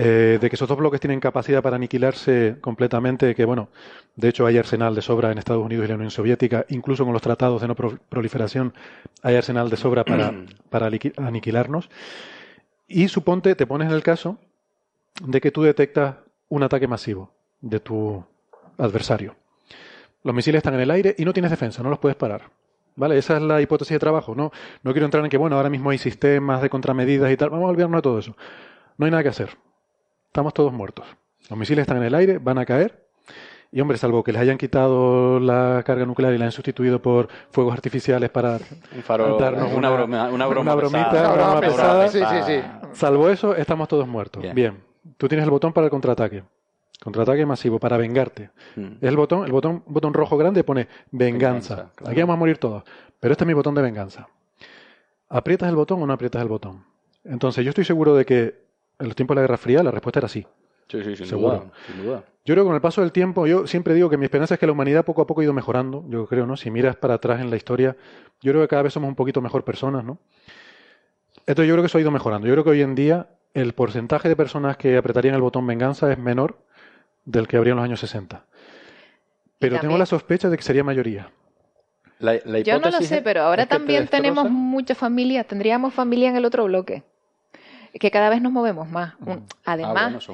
eh, de que esos dos bloques tienen capacidad para aniquilarse completamente, que bueno, de hecho hay arsenal de sobra en Estados Unidos y la Unión Soviética, incluso con los tratados de no proliferación hay arsenal de sobra para, para aniquilarnos. Y suponte, te pones en el caso de que tú detectas un ataque masivo de tu adversario. Los misiles están en el aire y no tienes defensa, no los puedes parar. ¿Vale? Esa es la hipótesis de trabajo. No, no quiero entrar en que, bueno, ahora mismo hay sistemas de contramedidas y tal. Vamos a olvidarnos de todo eso. No hay nada que hacer estamos todos muertos. Los misiles están en el aire, van a caer. Y hombre, salvo que les hayan quitado la carga nuclear y la han sustituido por fuegos artificiales para darnos una, broma, una, broma bromita, pesada. Una broma pesada. Sí, sí, sí. Salvo eso, estamos todos muertos. Bien. Tú tienes el botón para el contraataque. Contraataque masivo para vengarte. Mm. Es el botón, el botón, botón rojo grande pone venganza. Aquí vamos a morir todos. Pero este es mi botón de venganza. ¿Aprietas el botón o no aprietas el botón? Entonces, yo estoy seguro de que en los tiempos de la Guerra Fría la respuesta era sí. Sí, sí, sin Seguro. Duda, Yo creo que con el paso del tiempo, yo siempre digo que mi esperanza es que la humanidad poco a poco ha ido mejorando. Yo creo, ¿no? Si miras para atrás en la historia, yo creo que cada vez somos un poquito mejor personas, ¿no? Entonces yo creo que eso ha ido mejorando. Yo creo que hoy en día el porcentaje de personas que apretarían el botón venganza es menor del que habría en los años 60. Pero tengo la sospecha de que sería mayoría. Yo no lo sé, pero ahora también tenemos mucha familia, tendríamos familia en el otro bloque que cada vez nos movemos más. además,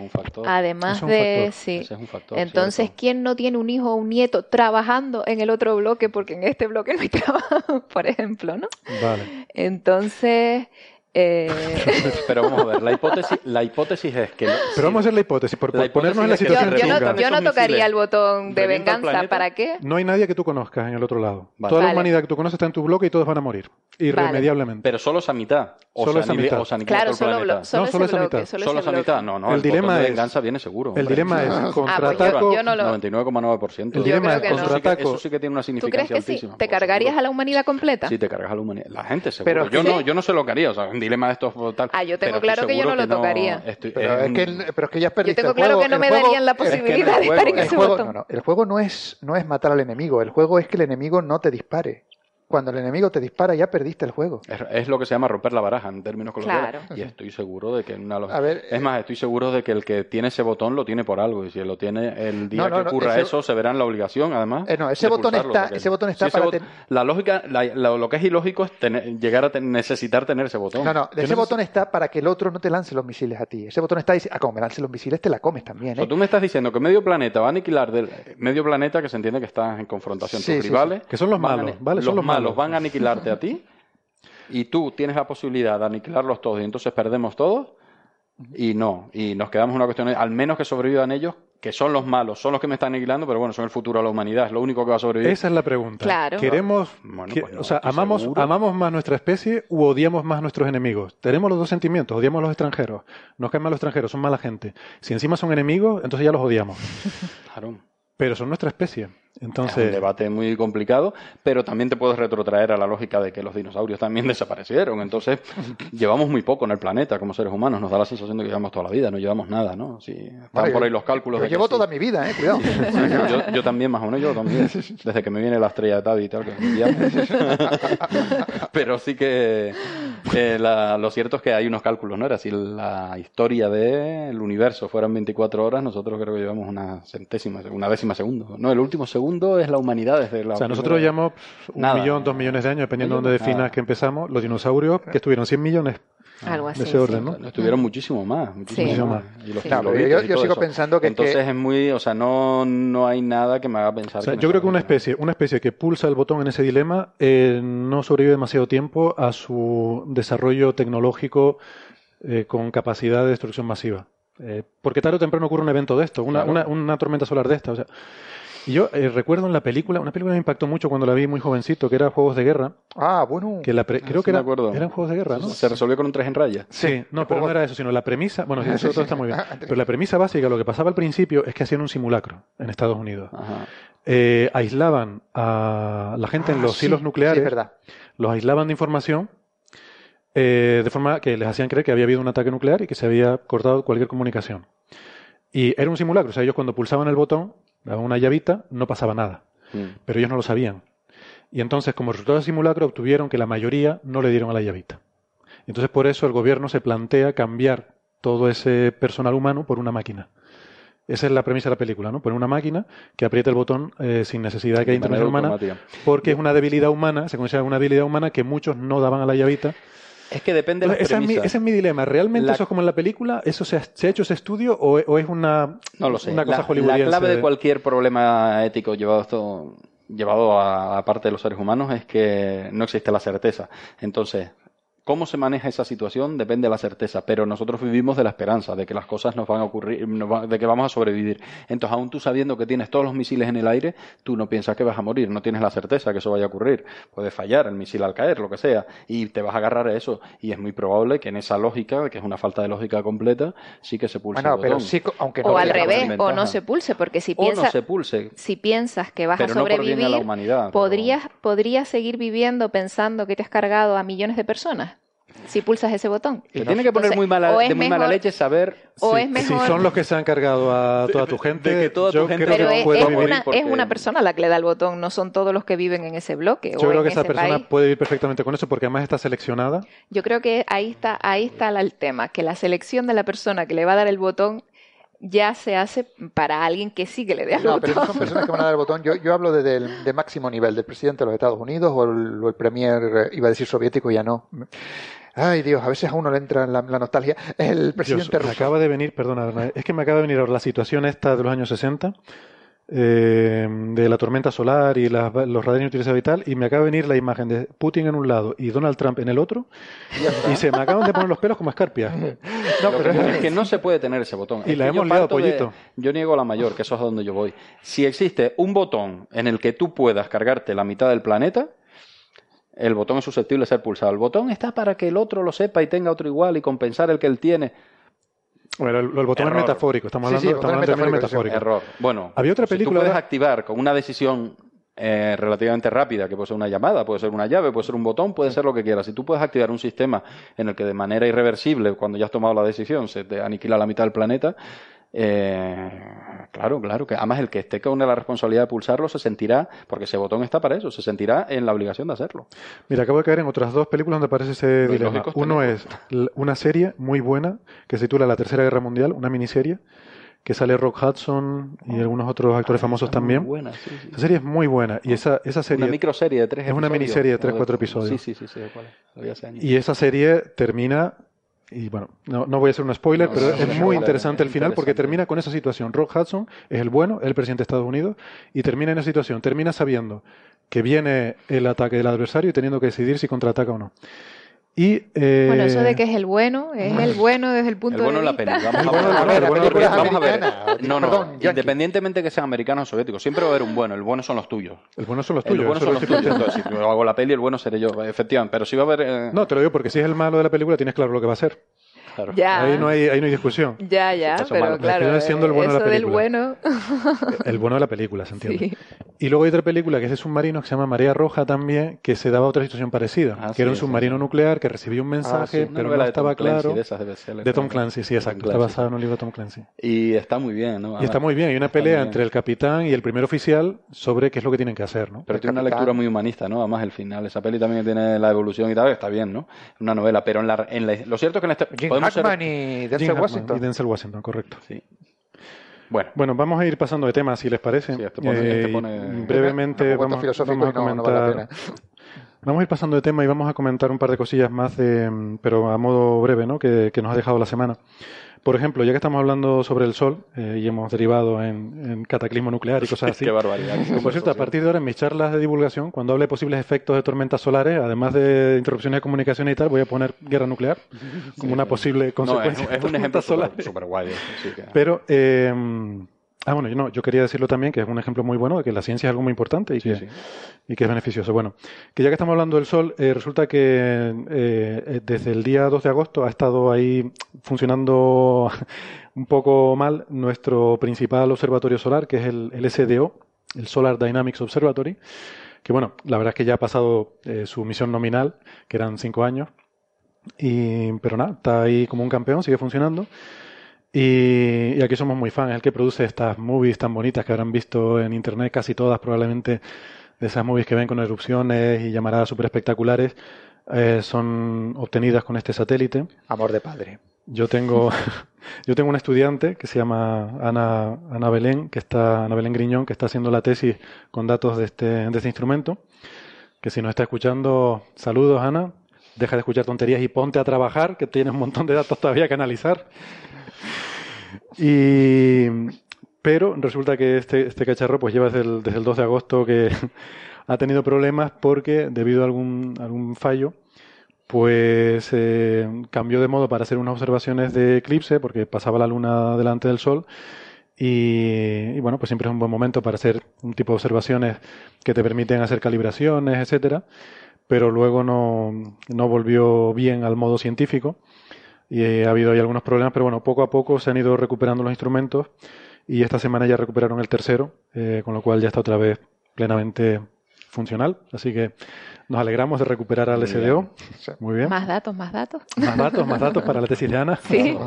además de sí. Entonces, ¿quién no tiene un hijo o un nieto trabajando en el otro bloque? Porque en este bloque no hay trabajo, por ejemplo, ¿no? Vale. Entonces, eh... Pero vamos a ver, la hipótesis, la hipótesis es que... Pero vamos a hacer la hipótesis, por, ponernos en la situación Yo, no, yo no tocaría el botón de venganza, ¿para qué? No hay nadie que tú conozcas en el otro lado. Toda la humanidad que tú conoces está en tu bloque y todos van a morir, irremediablemente. Pero solo esa mitad. O solo esa mitad. claro, solo, no, solo esa mitad. Solo esa mitad, no, no. El, dilema de venganza viene seguro. El dilema es ah, contraataco... 99,9%. El dilema es contraataco... Eso sí que tiene una significancia ¿Tú crees que sí? ¿Te cargarías a la humanidad completa? Sí, te cargas a la humanidad. La gente seguro. Yo no sé lo que haría, o sea, un dilema de estos Ah, yo tengo claro que yo no lo tocaría. pero, es que, pero, es que, ya has perdido. Yo tengo claro que no me darían la posibilidad de estar en ese botón. No, no, el juego no es, no es matar al enemigo, el juego es que el enemigo no te dispare cuando el enemigo te dispara ya perdiste el juego. Es, lo que se llama romper la baraja en términos coloquiales. Y estoy seguro de que una a ver, es más, estoy seguro de que el que tiene ese botón lo tiene por algo y si lo tiene el día que ocurra eso se verá en la obligación además. Eh, no, ese botón está, ese botón está para la lógica, lo que es ilógico es llegar a necesitar tener ese botón. No, no, ese botón está para que el otro no te lance los misiles a ti. Ese botón está diciendo, ah, como me lance los misiles te la comes también. ¿eh? tú me estás diciendo que medio planeta va a aniquilar del medio planeta que se entiende que está en confrontación tus rivales, que son los malos, ¿vale? Son los malos van a aniquilar a ti y tú tienes la posibilidad de aniquilarlos todos y entonces perdemos todos y no, y nos quedamos en una cuestión, al menos que sobrevivan ellos, que son los malos, son los que me están aniquilando, pero bueno, son el futuro de la humanidad, es lo único que va a sobrevivir. Esa es la pregunta. Queremos, pues o sea, amamos, amamos más nuestra especie u odiamos más nuestros enemigos. Tenemos los dos sentimientos, odiamos a los extranjeros, nos caen mal los extranjeros, son mala gente. Si encima son enemigos, entonces ya los odiamos. Claro. Pero son nuestra especie. Entonces... Es un debate muy complicado, pero también te puedes retrotraer a la lógica de que los dinosaurios también desaparecieron. Entonces, llevamos muy poco en el planeta como seres humanos. Nos da la sensación de que llevamos toda la vida, no llevamos nada, ¿no? Si están por ahí los cálculos. Yo llevo toda mi vida, ¿eh? Cuidado. yo, también, más o menos, yo también. Desde que me viene la estrella de Tabi y tal. Que pero sí que eh, lo cierto es que hay unos cálculos, ¿no? Era si la historia del universo fueran 24 horas, nosotros creo que llevamos una centésima, una décima segundo. No, el último segundo segundo es la humanidad desde la. O sea, nosotros llevamos un millón, dos millones de años, dependiendo de dónde definas que empezamos. Los dinosaurios, que estuvieron 100 millones. Algo así. De ese orden, ¿no? Estuvieron muchísimo más. Muchísimo más. Y los yo, sigo pensando que. Entonces es muy. O sea, no, no hay nada que me haga pensar. O sea, yo creo que una especie, una especie que pulsa el botón en ese dilema eh, no sobrevive demasiado tiempo a su desarrollo tecnológico eh, con capacidad de destrucción masiva. Eh, porque tarde o temprano ocurre un evento de esto, una, una, una tormenta solar de esta. O sea, y yo eh, recuerdo en la película, una película que me impactó mucho cuando la vi muy jovencito, que era Juegos de Guerra. Ah, bueno. Que la creo que era, eran Juegos de Guerra, ¿no? Se resolvió con un tres en raya. Sí, no, pero no era eso, sino la premisa, bueno, eso todo está muy bien. Pero la premisa básica, lo que pasaba al principio es que hacían un simulacro en Estados Unidos. Eh, aislaban a la gente en ah, los hilos nucleares, sí, verdad. los aislaban de información eh, de forma que les hacían creer que había habido un ataque nuclear y que se había cortado cualquier comunicación. Y era un simulacro, o sea, ellos cuando pulsaban el botón daban una llavita, no pasaba nada. Mm. Pero ellos no lo sabían. Y entonces, como resultado del simulacro, obtuvieron que la mayoría no le dieron a la llavita. Entonces, por eso el gobierno se plantea cambiar todo ese personal humano por una máquina. Esa es la premisa de la película, ¿no? Poner una máquina que apriete el botón eh, sin necesidad de que haya intervención humana, porque es una debilidad humana, se considera una debilidad humana que muchos no daban a la llavita es que depende de la ese, es mi, ese es mi dilema. ¿Realmente eso es como en la película? ¿Eso se ha, hecho ese estudio o, es una, no lo sé. una cosa la, La clave de cualquier problema ético llevado esto llevado a, parte de los seres humanos es que no existe la certeza. Entonces, cómo se maneja esa situación depende de la certeza, pero nosotros vivimos de la esperanza, de que las cosas nos van a ocurrir, de que vamos a sobrevivir. Entonces, aún tú sabiendo que tienes todos los misiles en el aire, tú no piensas que vas a morir, no tienes la certeza que eso vaya a ocurrir. Puede fallar el misil al caer, lo que sea, y te vas a agarrar a eso. Y es muy probable que en esa lógica, que es una falta de lógica completa, sí que se pulse el botón. aunque o al revés, o no se pulse, porque si piensas, se pulse. si piensas que vas a sobrevivir, la humanidad, podrías, podrías seguir viviendo pensando que te has cargado a millones de personas si pulsas ese botón. Te tiene que poner muy mala, de muy mala leche saber si, son los que se han cargado a toda tu gente. toda tu gente pero es, una, es, una, persona la que le da el botón, no son todos los que viven en ese bloque. Yo creo que esa persona puede vivir perfectamente con eso porque además está seleccionada. Yo creo que ahí está, ahí está el tema, que la selección de la persona que le va a dar el botón ya se hace para alguien que sí que le dé el no, botón. No, pero son personas que van a dar el botón. Yo, yo hablo de, de, máximo nivel, del presidente de los Estados Unidos o el, o el premier, eh, iba a decir soviético, ya no. Ay, Dios, a veces a uno le entra la, nostalgia. El presidente Dios, Me acaba de venir, perdona, es que me acaba de venir ahora la situación esta de los años 60, eh, de la tormenta solar y los radares inutilizados y tal, y me acaba de venir la imagen de Putin en un lado y Donald Trump en el otro, y se me acaban de poner los pelos como escarpias. No, pero es que no se puede tener ese botón. Y la hemos liado, pollito. yo niego la mayor, que eso es a donde yo voy. Si existe un botón en el que tú puedas cargarte la mitad del planeta, el botón es susceptible de ser pulsado. El botón está para que el otro lo sepa y tenga otro igual y compensar el que él tiene. Bueno, el, botón es metafórico, estamos hablando, estamos hablando de metafórico. Error. Bueno, había otra película. tú puedes activar con una decisión eh, relativamente rápida, que puede ser una llamada, puede ser una llave, puede ser un botón, puede ser lo que quieras. Si tú puedes activar un sistema en el que de manera irreversible, cuando ya has tomado la decisión, se te aniquila la mitad del planeta, eh, claro, claro, que además el que esté con la responsabilidad de pulsarlo se sentirá, porque ese botón está para eso, se sentirá en la obligación de hacerlo. Mira, acabo de caer en otras dos películas donde aparece ese dilema. Uno es una serie muy buena que se titula La Tercera Guerra Mundial, una miniserie que sale Rock Hudson y algunos otros actores famosos también. Buena, sí, sí. Esa serie es muy buena. Y esa, esa serie. Una microserie de tres Es una miniserie de tres, cuatro episodios. Sí, sí, sí, sí, Y esa serie termina y bueno, no, voy a hacer un spoiler, pero es muy interesante el final porque termina con esa situación. Rock Hudson es el bueno, el presidente de Estados Unidos, y termina en esa situación. Termina sabiendo que viene el ataque del adversario y teniendo que decidir si contraataca o no. Y, eh... Bueno, eso de que es el bueno, es el bueno desde el punto el bueno de vista. La pena. Vamos a ver, vamos a ver. No, no, independientemente que sean americanos o soviéticos, siempre va a haber un bueno. El bueno son los tuyos. El bueno son los tuyos. El bueno son los tuyos. si yo hago la peli, el bueno seré yo, efectivamente. Pero si va a haber. Eh, no, te lo digo porque si es el malo de la película, tienes claro lo que va a ser. Ahí, no hay, ahí no hay discusión. Ya, ya, pero claro. Siendo el bueno eso de la del bueno. el bueno de la película, se entiende. Y luego hay otra película que es de submarino que se llama Marea Roja también, que se daba otra situación parecida. Ah, que era un submarino nuclear que recibía un ah, mensaje, pero no estaba claro. de, Tom Clancy, sí, exacto. Está basado en un libro de Tom Clancy. Y está muy bien, ¿no? y está muy bien. Hay una pelea entre el capitán y el primer oficial sobre qué es lo que tienen que hacer, ¿no? Pero tiene una lectura muy humanista, ¿no? Además, el final. Esa peli también tiene la evolución y tal, está bien, ¿no? Una novela, pero en la, en la, lo cierto es que en este. podemos ser, y Denzel Washington. Y Denzel Washington, correcto. Sí. Bueno. bueno, vamos a ir pasando de temas, si les parece. Sí, esto pone, este pone... Eh, brevemente vamos, vamos, a comentar. vamos a ir pasando de tema y vamos a comentar un par de cosillas más, de, pero a modo breve, ¿no? que, que nos ha dejado la semana. Por ejemplo, ya que estamos hablando sobre el Sol eh, y hemos derivado en, cataclismo nuclear y cosas así. Qué barbaridad. por cierto, a partir de ahora en mis charlas de divulgación, cuando hable de posibles efectos de tormentas solares, además de interrupciones de comunicación y tal, voy a poner guerra nuclear como una posible consecuencia. es, un ejemplo súper guay. Pero eh, Ah, bueno, yo, no, yo quería decirlo también, que es un ejemplo muy bueno de que la ciencia es algo muy importante y, que, y que es beneficioso. Bueno, que ya que estamos hablando del Sol, eh, resulta que eh, desde el día 2 de agosto ha estado ahí funcionando un poco mal nuestro principal observatorio solar, que es el, SDO, el Solar Dynamics Observatory, que bueno, la verdad es que ya ha pasado eh, su misión nominal, que eran cinco años, y, pero nada, está ahí como un campeón, sigue funcionando. Y, aquí somos muy fans, es el que produce estas movies tan bonitas que habrán visto en internet, casi todas probablemente, de esas movies que ven con erupciones y llamaradas súper espectaculares, eh, son obtenidas con este satélite. Amor de padre. Yo tengo, yo tengo una estudiante que se llama Ana, Ana Belén, que está, Ana Belén Griñón, que está haciendo la tesis con datos de este, de este instrumento. Que si nos está escuchando, saludos Ana, deja de escuchar tonterías y ponte a trabajar, que tienes un montón de datos todavía que analizar. Y, pero resulta que este, este cacharro pues lleva desde el, desde el 2 de agosto que ha tenido problemas porque debido a algún, algún fallo pues eh, cambió de modo para hacer unas observaciones de eclipse, porque pasaba la luna delante del sol. Y, bueno, pues siempre es un buen momento para hacer un tipo de observaciones que te permiten hacer calibraciones, etcétera. Pero luego no, no volvió bien al modo científico y ha habido ahí algunos problemas, pero bueno, poco a poco se han ido recuperando los instrumentos y esta semana ya recuperaron el tercero, eh, con lo cual ya está otra vez plenamente funcional. Así que nos alegramos de recuperar al SDO. Muy bien. Más datos, más datos. Más datos, más datos para la tesis de Ana. Sí.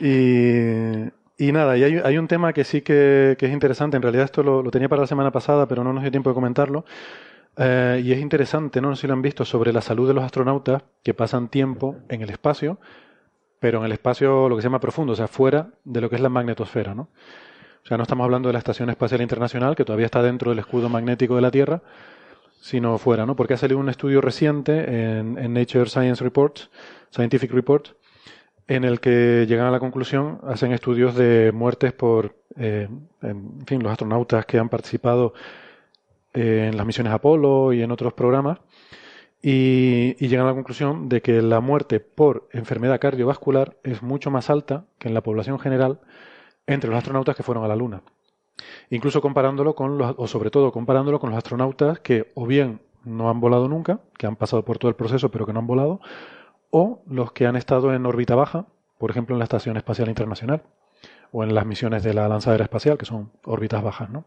y, nada, y hay, un tema que sí que, es interesante. En realidad esto lo, tenía para la semana pasada, pero no nos dio tiempo de comentarlo. Eh, y es interesante, no sé si lo han visto, sobre la salud de los astronautas que pasan tiempo en el espacio, pero en el espacio lo que se llama profundo, o sea, fuera de lo que es la magnetosfera, ¿no? O sea, no estamos hablando de la Estación Espacial Internacional, que todavía está dentro del escudo magnético de la Tierra, sino fuera, ¿no? Porque ha salido un estudio reciente en, Nature Science Reports, Scientific Reports, en el que llegan a la conclusión, hacen estudios de muertes por, eh, en fin, los astronautas que han participado en las misiones Apolo y en otros programas, y, y, llegan a la conclusión de que la muerte por enfermedad cardiovascular es mucho más alta que en la población general entre los astronautas que fueron a la Luna incluso comparándolo con los, o sobre todo comparándolo con los astronautas que o bien no han volado nunca, que han pasado por todo el proceso pero que no han volado, o los que han estado en órbita baja, por ejemplo en la Estación Espacial Internacional, o en las misiones de la lanzadera espacial, que son órbitas bajas, ¿no?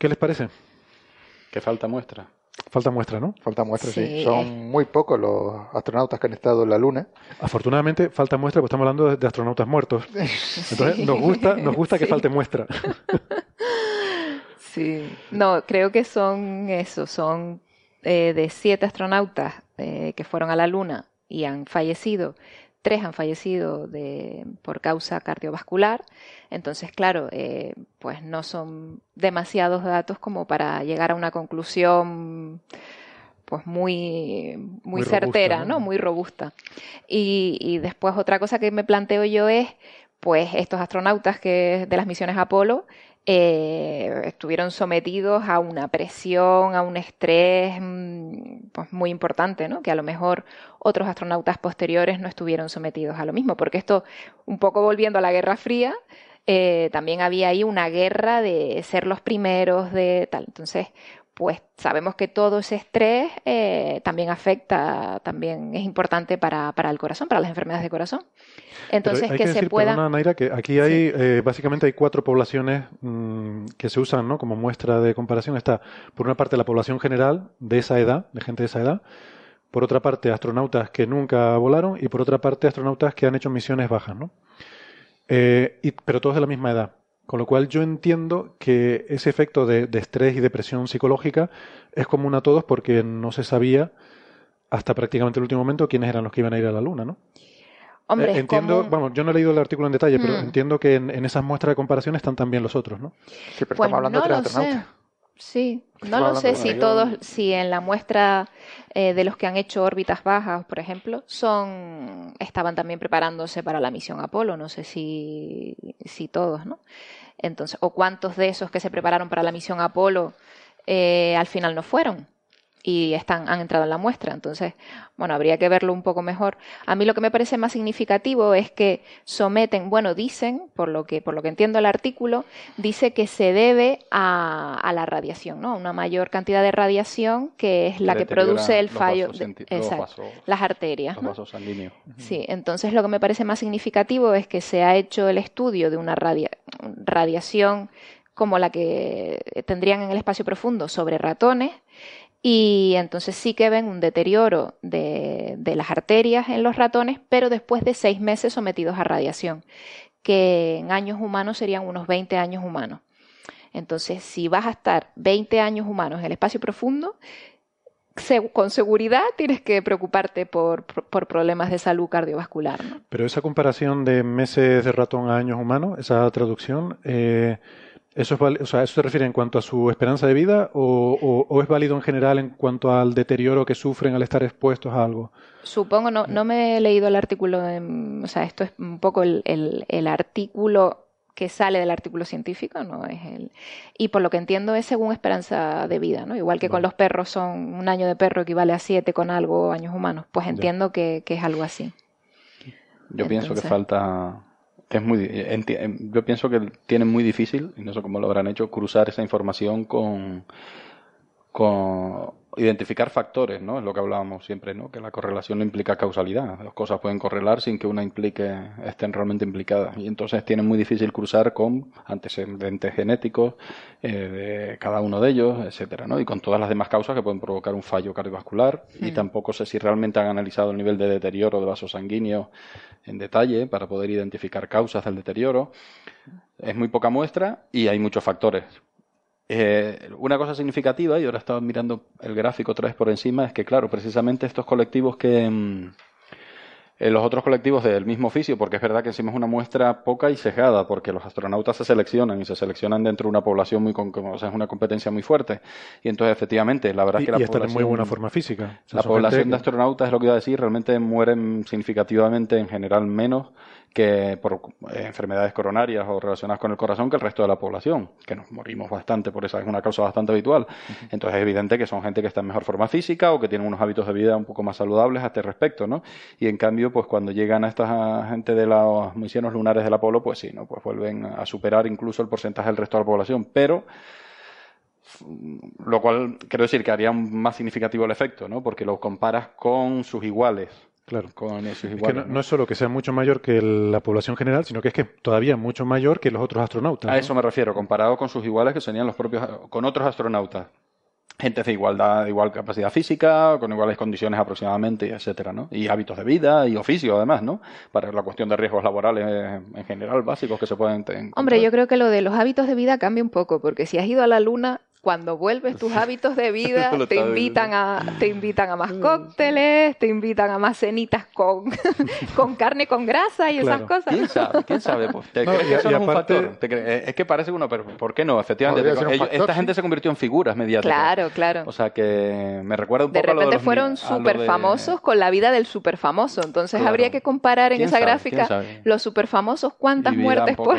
¿Qué les parece? Que falta muestra. Falta muestra, ¿no? Falta muestra, sí. Son muy pocos los astronautas que han estado en la Luna. Afortunadamente, falta muestra, porque estamos hablando de, astronautas muertos. Entonces, nos gusta, nos gusta que falte muestra. Sí. No, creo que son eso, son eh, de siete astronautas eh, que fueron a la Luna y han fallecido tres han fallecido de, por causa cardiovascular. Entonces, claro, eh, pues no son demasiados datos como para llegar a una conclusión pues muy, muy, certera, ¿no? Muy robusta. Y, y después otra cosa que me planteo yo es, pues estos astronautas que de las misiones Apolo eh, estuvieron sometidos a una presión, a un estrés mm, pues muy importante, ¿no? que a lo mejor otros astronautas posteriores no estuvieron sometidos a lo mismo, porque esto, un poco volviendo a la Guerra Fría, eh, también había ahí una guerra de ser los primeros, de tal. Entonces, pues sabemos que todo ese estrés eh, también afecta, también es importante para, para, el corazón, para las enfermedades de corazón. Entonces, que, se pueda... Naira, que aquí hay, eh, básicamente hay cuatro poblaciones mm, que se usan ¿no? como muestra de comparación. Está, por una parte, la población general de esa edad, de gente de esa edad. Por otra parte, astronautas que nunca volaron. Y por otra parte, astronautas que han hecho misiones bajas, ¿no? Eh, y, pero todos de la misma edad. Con lo cual yo entiendo que ese efecto de, estrés y depresión psicológica es común a todos porque no se sabía hasta prácticamente el último momento quiénes eran los que iban a ir a la Luna, ¿no? Hombre, eh, entiendo, bueno, yo no he leído el artículo en detalle, pero mm. entiendo que en, esas muestras de comparación están también los otros, ¿no? Sí, pero estamos hablando de tres astronautas. Sí, no lo sé si todos, si en la muestra eh, de los que han hecho órbitas bajas, por ejemplo, son estaban también preparándose para la misión Apolo, no sé si, si todos, ¿no? Entonces, o cuántos de esos que se prepararon para la misión Apolo eh, al final no fueron y están, han entrado en la muestra. Entonces, bueno, habría que verlo un poco mejor. A mí lo que me parece más significativo es que someten, bueno, dicen, por lo que, por lo que entiendo el artículo, dice que se debe a, a la radiación, ¿no? Una mayor cantidad de radiación que es la que, produce el fallo, de, las arterias. Sí, entonces lo que me parece más significativo es que se ha hecho el estudio de una radiación como la que tendrían en el espacio profundo sobre ratones y entonces sí que ven un deterioro de, las arterias en los ratones, pero después de seis meses sometidos a radiación, que en años humanos serían unos 20 años humanos. Entonces, si vas a estar 20 años humanos en el espacio profundo, con seguridad tienes que preocuparte por, problemas de salud cardiovascular. Pero esa comparación de meses de ratón a años humanos, esa traducción, eh, ¿Eso, es, o sea, ¿Eso se refiere en cuanto a su esperanza de vida o, es válido en general en cuanto al deterioro que sufren al estar expuestos a algo? Supongo, no, no me he leído el artículo, o sea, esto es un poco el, el, artículo que sale del artículo científico, no es el. Y por lo que entiendo es según esperanza de vida, ¿no? Igual que con los perros son un año de perro equivale a siete con algo años humanos, pues entiendo que, es algo así. Yo pienso que falta es muy yo pienso que tienen muy difícil y no sé cómo lo habrán hecho cruzar esa información con con identificar factores, ¿no? Es lo que hablábamos siempre, ¿no? Que la correlación no implica causalidad. Las cosas pueden correlar sin que una implique, estén realmente implicadas. Y entonces tienen muy difícil cruzar con antecedentes genéticos eh, de cada uno de ellos, etcétera, ¿no? Y con todas las demás causas que pueden provocar un fallo cardiovascular. Y tampoco sé si realmente han analizado el nivel de deterioro de vasos sanguíneos en detalle para poder identificar causas del deterioro. Es muy poca muestra y hay muchos factores eh, una cosa significativa, y ahora estaba mirando el gráfico otra vez por encima, es que, claro, precisamente estos colectivos que. Mm, eh, los otros colectivos del mismo oficio, porque es verdad que encima es una muestra poca y sesgada, porque los astronautas se seleccionan y se seleccionan dentro de una población muy, con, o sea, es una competencia muy fuerte. Y entonces, efectivamente, la verdad es que la y población. en muy buena forma física. la población de astronautas, es lo que iba a decir, realmente mueren significativamente, en general, menos que por eh, enfermedades coronarias o relacionadas con el corazón que el resto de la población, que nos morimos bastante por esa, es una causa bastante habitual. Entonces es evidente que son gente que está en mejor forma física o que tienen unos hábitos de vida un poco más saludables a este respecto, ¿no? Y en cambio, pues cuando llegan a esta gente de las misiones lunares del Apolo, pues sí, ¿no? Pues vuelven a superar incluso el porcentaje del resto de la población, pero lo cual quiero decir que haría más significativo el efecto, ¿no? Porque lo comparas con sus iguales Claro. Con es que no, es solo que sea mucho mayor que la población general, sino que es que todavía mucho mayor que los otros astronautas. A eso me refiero, comparado con sus iguales que serían los propios, con otros astronautas. Gente de igualdad, igual capacidad física, con iguales condiciones aproximadamente, etcétera, ¿no? Y hábitos de vida y oficio, además, ¿no? Para la cuestión de riesgos laborales en general básicos que se pueden tener. Hombre, yo creo que lo de los hábitos de vida cambia un poco, porque si has ido a la Luna, cuando vuelves tus hábitos de vida, te invitan a, te invitan a más cócteles, te invitan a más cenitas con, con carne con grasa y esas cosas. ¿Quién sabe? ¿Quién sabe? Pues, ¿Te crees que eso es un factor? Eh, es que parece uno, pero ¿por qué no? Efectivamente, esta gente se convirtió en figuras mediáticas. Claro, claro. O sea que me recuerda un poco De repente a fueron súper famosos con la vida del súper famoso. Entonces habría que comparar en esa gráfica los súper famosos cuántas muertes por...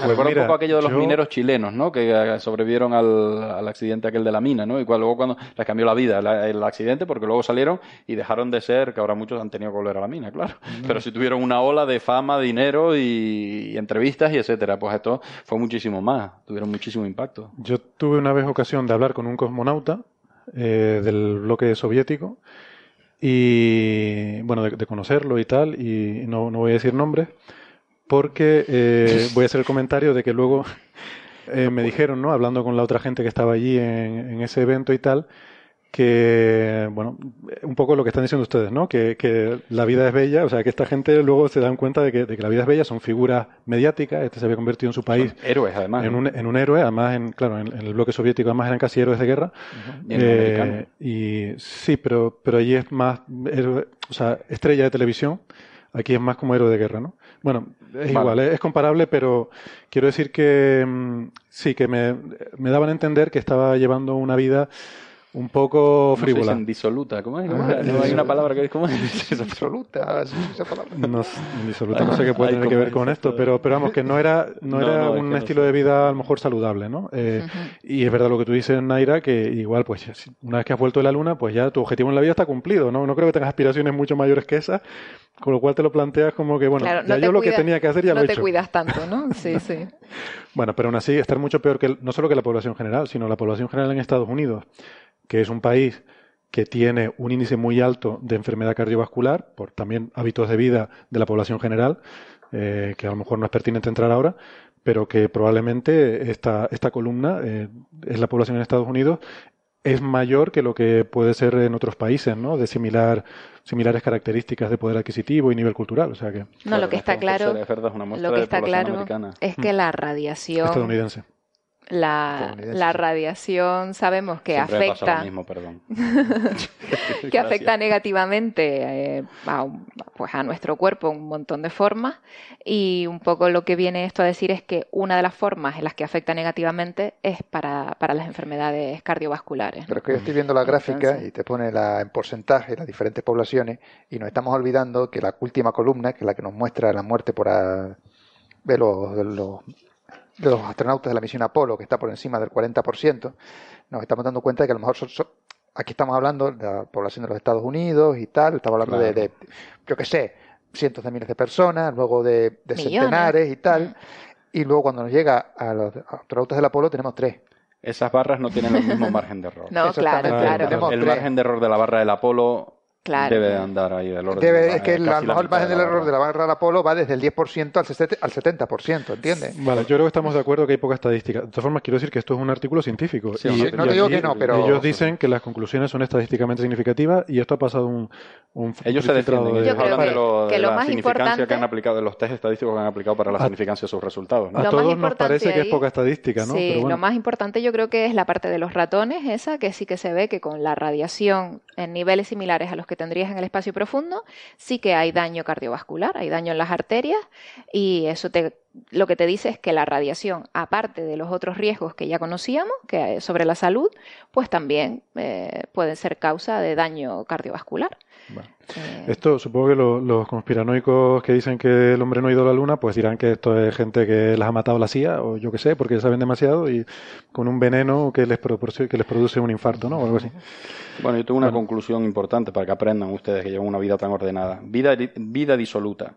Me recuerda un poco aquello de los mineros chilenos, ¿no? Que eh, al, accidente aquel de la mina, ¿no? Y luego cuando les cambió la vida el, accidente porque luego salieron y dejaron de ser, que ahora muchos han tenido que volver a la mina, claro. Mm. Pero si tuvieron una ola de fama, dinero y, entrevistas y etcétera, pues esto fue muchísimo más, tuvieron muchísimo impacto. Yo tuve una vez ocasión de hablar con un cosmonauta eh, del bloque soviético y bueno, de, conocerlo y tal, y no, no voy a decir nombres, porque eh, voy a hacer el comentario de que luego eh, me dijeron, ¿no? Hablando con la otra gente que estaba allí en, ese evento y tal, que, bueno, un poco lo que están diciendo ustedes, ¿no? Que, la vida es bella, o sea, que esta gente luego se dan cuenta de que, la vida es bella, son figuras mediáticas, este se había convertido en su país. héroes, además. En un, en un héroe, además, en, claro, en, el bloque soviético, además eran casi héroes de guerra. y, eh, y sí, pero, pero allí es más, o sea, estrella de televisión, aquí es más como héroe de guerra, ¿no? Bueno, es igual, es, comparable, pero quiero decir que mm, sí, que me, me daban a entender que estaba llevando una vida un poco frívola. No disoluta, ¿cómo es? Ah, no hay una palabra que es como disoluta, esa palabra. No, disoluta, no sé qué puede tener que ver con esto, pero, pero vamos, que no era, no, era un estilo de vida a lo mejor saludable, ¿no? Eh, y es verdad lo que tú dices, Naira, que igual, pues una vez que has vuelto de la luna, pues ya tu objetivo en la vida está cumplido, ¿no? No creo que tengas aspiraciones mucho mayores que esas, con lo cual te lo planteas como que, bueno, ya yo lo que tenía que hacer ya lo he hecho. No te cuidas tanto, ¿no? Sí, sí. Bueno, pero aún así, estar mucho peor que, no solo que la población general, sino la población general en Estados Unidos, que es un país que tiene un índice muy alto de enfermedad cardiovascular, por también hábitos de vida de la población general, eh, que a lo mejor no es pertinente entrar ahora, pero que probablemente esta, esta columna eh, es la población en Estados Unidos es mayor que lo que puede ser en otros países, ¿no? De similar, similares características de poder adquisitivo y nivel cultural, o sea que. No, lo que está claro, lo que está claro es que la radiación estadounidense la, la, radiación sabemos que afecta que afecta negativamente eh, a, pues a nuestro cuerpo un montón de formas. Y un poco lo que viene esto a decir es que una de las formas en las que afecta negativamente es para, para las enfermedades cardiovasculares. Pero es que yo estoy viendo la gráfica y te pone la, en porcentaje las diferentes poblaciones y nos estamos olvidando que la última columna, que es la que nos muestra la muerte por de los, de los, de los astronautas de la misión Apolo, que está por encima del 40%, nos estamos dando cuenta de que a lo mejor aquí estamos hablando de la población de los Estados Unidos y tal, estamos hablando de, yo qué sé, cientos de miles de personas, luego de, centenares y tal, y luego cuando nos llega a los astronautas del Apolo tenemos tres. Esas barras no tienen el mismo margen de error. No, claro, claro. El margen de error de la barra del Apolo Debe andar ahí del orden. Debe, es que el margen del error de la barra de Apolo va desde el 10% al 70%, ¿entiendes? Vale, yo creo que estamos de acuerdo que hay poca estadística. De todas formas, quiero decir que esto es un artículo científico. y, no digo que no, pero... Ellos dicen que las conclusiones son estadísticamente significativas y esto ha pasado un... un ellos se defienden, ellos hablan de, lo, de la significancia que han aplicado, de los test estadísticos que han aplicado para la significancia de sus resultados. A todos nos parece que es poca estadística, ¿no? Sí, lo más importante yo creo que es la parte de los ratones, esa que sí que se ve que con la radiación en niveles similares a los que tendrías en el espacio profundo, sí que hay daño cardiovascular, hay daño en las arterias y eso te, lo que te dice es que la radiación, aparte de los otros riesgos que ya conocíamos que sobre la salud, pues también eh, pueden ser causa de daño cardiovascular. Eh, esto supongo que los conspiranoicos que dicen que el hombre no ha ido a la luna, pues dirán que esto es gente que las ha matado la CIA o yo que sé, porque saben demasiado y con un veneno que les, que les produce un infarto, ¿no? O algo así. Bueno, yo tengo una conclusión importante para que aprendan ustedes que llevan una vida tan ordenada. Vida, vida disoluta,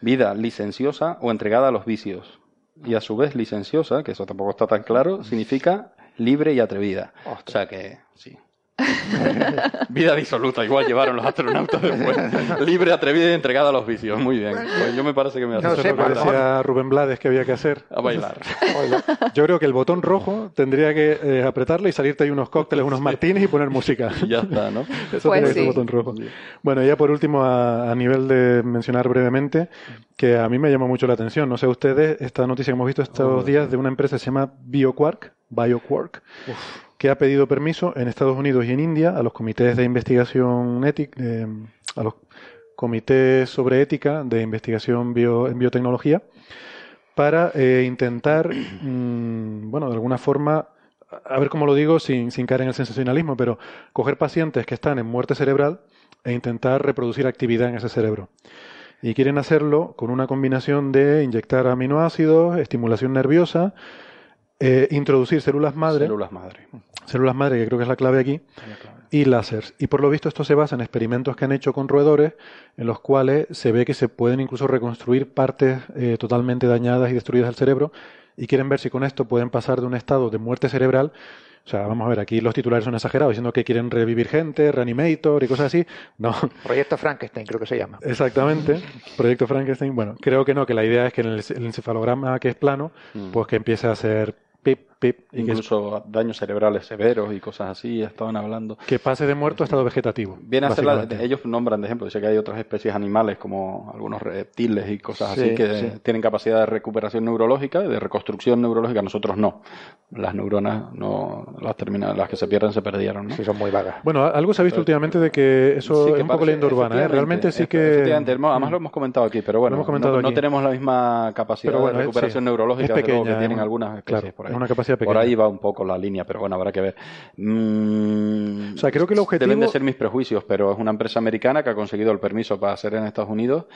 vida licenciosa o entregada a los vicios. Y a su vez licenciosa, que eso tampoco está tan claro, significa libre y atrevida. O sea que, sí. Vida disoluta, igual llevaron los astronautas después. Libre, atrevida y entregada a los vicios. Muy bien. Pues yo me parece que me hace no sé, decía Rubén Blades que había que hacer. A bailar. Yo creo que el botón rojo tendría que eh, apretarle y salirte ahí unos cócteles, unos martines y poner música. ya está, ¿no? Eso pues tiene el botón rojo. Bueno, ya por último, a, nivel de mencionar brevemente, que a mí me llama mucho la atención. No sé ustedes, esta noticia que hemos visto estos oh. días de una empresa que se llama BioQuark, BioQuark. Uf que ha pedido permiso en Estados Unidos y en India a los comités de investigación ética, eh, a los comités sobre ética de investigación en biotecnología, para eh, intentar, mm, bueno, de alguna forma, a ver cómo lo digo sin, sin caer en el sensacionalismo, pero coger pacientes que están en muerte cerebral e intentar reproducir actividad en ese cerebro. Y quieren hacerlo con una combinación de inyectar aminoácidos, estimulación nerviosa, eh, introducir células madre. Células madre. Células madre, que creo que es la clave aquí. Y láseres. Y por lo visto esto se basa en experimentos que han hecho con roedores en los cuales se ve que se pueden incluso reconstruir partes eh, totalmente dañadas y destruidas del cerebro y quieren ver si con esto pueden pasar de un estado de muerte cerebral o sea, vamos a ver, aquí los titulares son exagerados, diciendo que quieren revivir gente, Reanimator y cosas así. No. Proyecto Frankenstein, creo que se llama. Exactamente. Proyecto Frankenstein. Bueno, creo que no, que la idea es que en el, encefalograma que es plano, mm. pues que empiece a ser pip, Incluso daños cerebrales severos y cosas así, estaban hablando. Que pase de muerto a estado vegetativo. Viene a ser ellos nombran de ejemplo, dice que hay otras especies animales como algunos reptiles y cosas así que tienen capacidad de recuperación neurológica, de reconstrucción neurológica, nosotros no. Las neuronas no las terminan, las que se pierden se perdieron, ¿no? Sí, son muy vagas. Bueno, algo se ha visto últimamente de que eso es un poco leyenda urbana, ¿eh? Realmente sí que además lo hemos comentado aquí, pero bueno, no, tenemos la misma capacidad de recuperación neurológica que tienen algunas especies por ahí. Una capacidad por ahí va un poco la línea, pero bueno, habrá que ver. Mm, o sea, creo que el objetivo... Deben de ser mis prejuicios, pero es una empresa americana que ha conseguido el permiso para hacer en Estados Unidos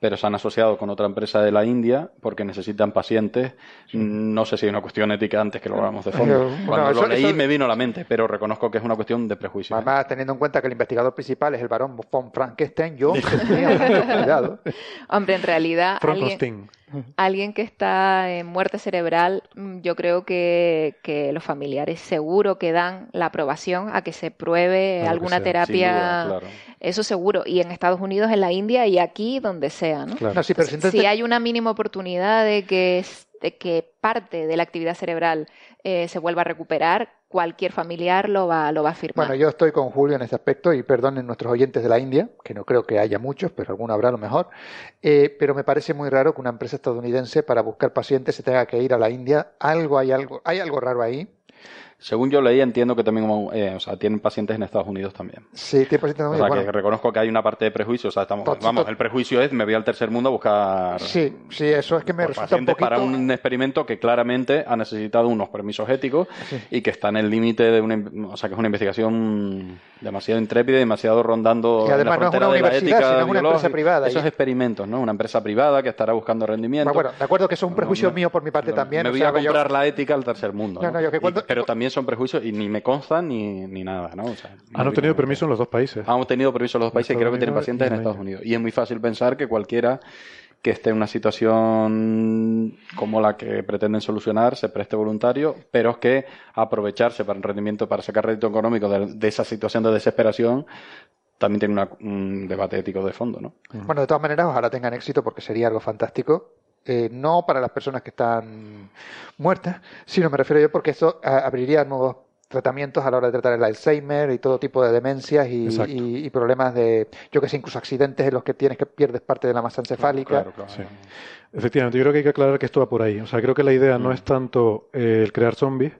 pero se han asociado con otra empresa de la India porque necesitan pacientes. No sé si hay una cuestión ética antes que lo hablamos de fondo. Cuando lo leí me vino a la mente, pero reconozco que es una cuestión de prejuicio. Además, teniendo en cuenta que el investigador principal es el varón von Frankenstein, yo cuidado. Hombre, en realidad alguien, alguien, que está en muerte cerebral, mm, yo creo que, que, los familiares seguro que dan la aprobación a que se pruebe alguna terapia. Eso seguro. Y en Estados Unidos, en la India y aquí donde sea, ¿no? si, hay una mínima oportunidad de que, de que parte de la actividad cerebral eh, se vuelva a recuperar, cualquier familiar lo va, lo va a afirmar. Bueno, yo estoy con Julio en ese aspecto y perdonen nuestros oyentes de la India, que no creo que haya muchos, pero alguno habrá a lo mejor. Eh, pero me parece muy raro que una empresa estadounidense para buscar pacientes se tenga que ir a la India. Algo hay algo, hay algo raro ahí Según yo leí, entiendo que también eh, o sea, tienen pacientes en Estados Unidos también. Sí, tienen pacientes en Estados Unidos. O sea, que reconozco que hay una parte de prejuicio. O sea, estamos, vamos, el prejuicio es me voy al tercer mundo a buscar. Sí, sí, eso es que me resulta un poquito... para un experimento que claramente ha necesitado unos permisos éticos y que está en el límite de una. O sea, que es una investigación demasiado intrépida y demasiado rondando y además la no es una de la ética sino es una empresa privada. Esos experimentos, ¿no? Una empresa privada que estará buscando rendimiento. Bueno, de acuerdo que eso es un prejuicio mío por mi parte también. Me voy a comprar la ética al tercer mundo. pero también son prejuicios y ni me constan ni, ni nada, ¿no? O sea, Han obtenido permiso en los dos países. Han obtenido permiso en los dos países y creo que tienen pacientes en Estados Unidos. Y es muy fácil pensar que cualquiera que esté en una situación como la que pretenden solucionar se preste voluntario, pero es que aprovecharse para un rendimiento, para sacar rédito económico de, esa situación de desesperación, también tiene un debate ético de fondo, ¿no? Bueno, de todas maneras, ojalá tengan éxito porque sería algo fantástico. Eh, no para las personas que están muertas, sino me refiero yo porque eso abriría nuevos tratamientos a la hora de tratar el Alzheimer y todo tipo de demencias y, problemas de, yo que sé, incluso accidentes en los que tienes que pierdes parte de la masa encefálica. Efectivamente, yo creo que hay que aclarar que esto va por ahí. O sea, creo que la idea no mm. es tanto eh, el crear zombies,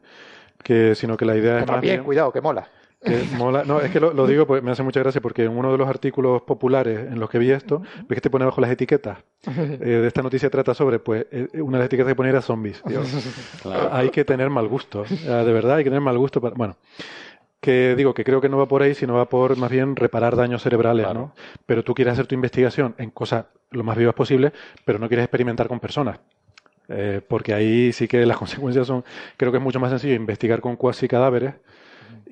que, sino que la idea es más bien, cuidado, que mola. No, es que lo, digo, pues me hace mucha gracia porque en uno de los artículos populares en los que vi esto, ves que te pone abajo las etiquetas. Eh, de esta noticia trata sobre, pues, eh, una de las etiquetas que ponía era zombies. Hay que tener mal gusto. De verdad, hay que tener mal gusto para. Bueno, que digo que creo que no va por ahí, sino va por más bien reparar daños cerebrales, ¿no? Pero tú quieres hacer tu investigación en cosas lo más vivas posible, pero no quieres experimentar con personas. Eh, porque ahí sí que las consecuencias son, creo que es mucho más sencillo investigar con cuasi cadáveres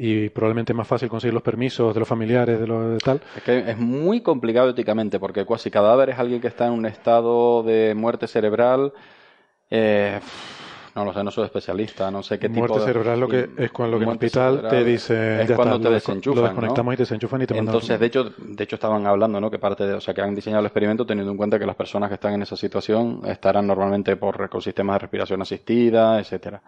y probablemente es más fácil conseguir los permisos de los familiares, de lo de tal. Es que es muy complicado éticamente, porque cuasi cadáver es alguien que está en un estado de muerte cerebral. Eh, no lo sé, no soy especialista, no sé qué tipo de... cerebral lo que es cuando lo que en el hospital te dice es cuando te desenchufan, lo desconectamos y te desenchufan y te Entonces, de hecho, de hecho estaban hablando, ¿no? Que parte de, o sea, que han diseñado el experimento teniendo en cuenta que las personas que están en esa situación estarán normalmente por ecosistemas de respiración asistida, etcétera.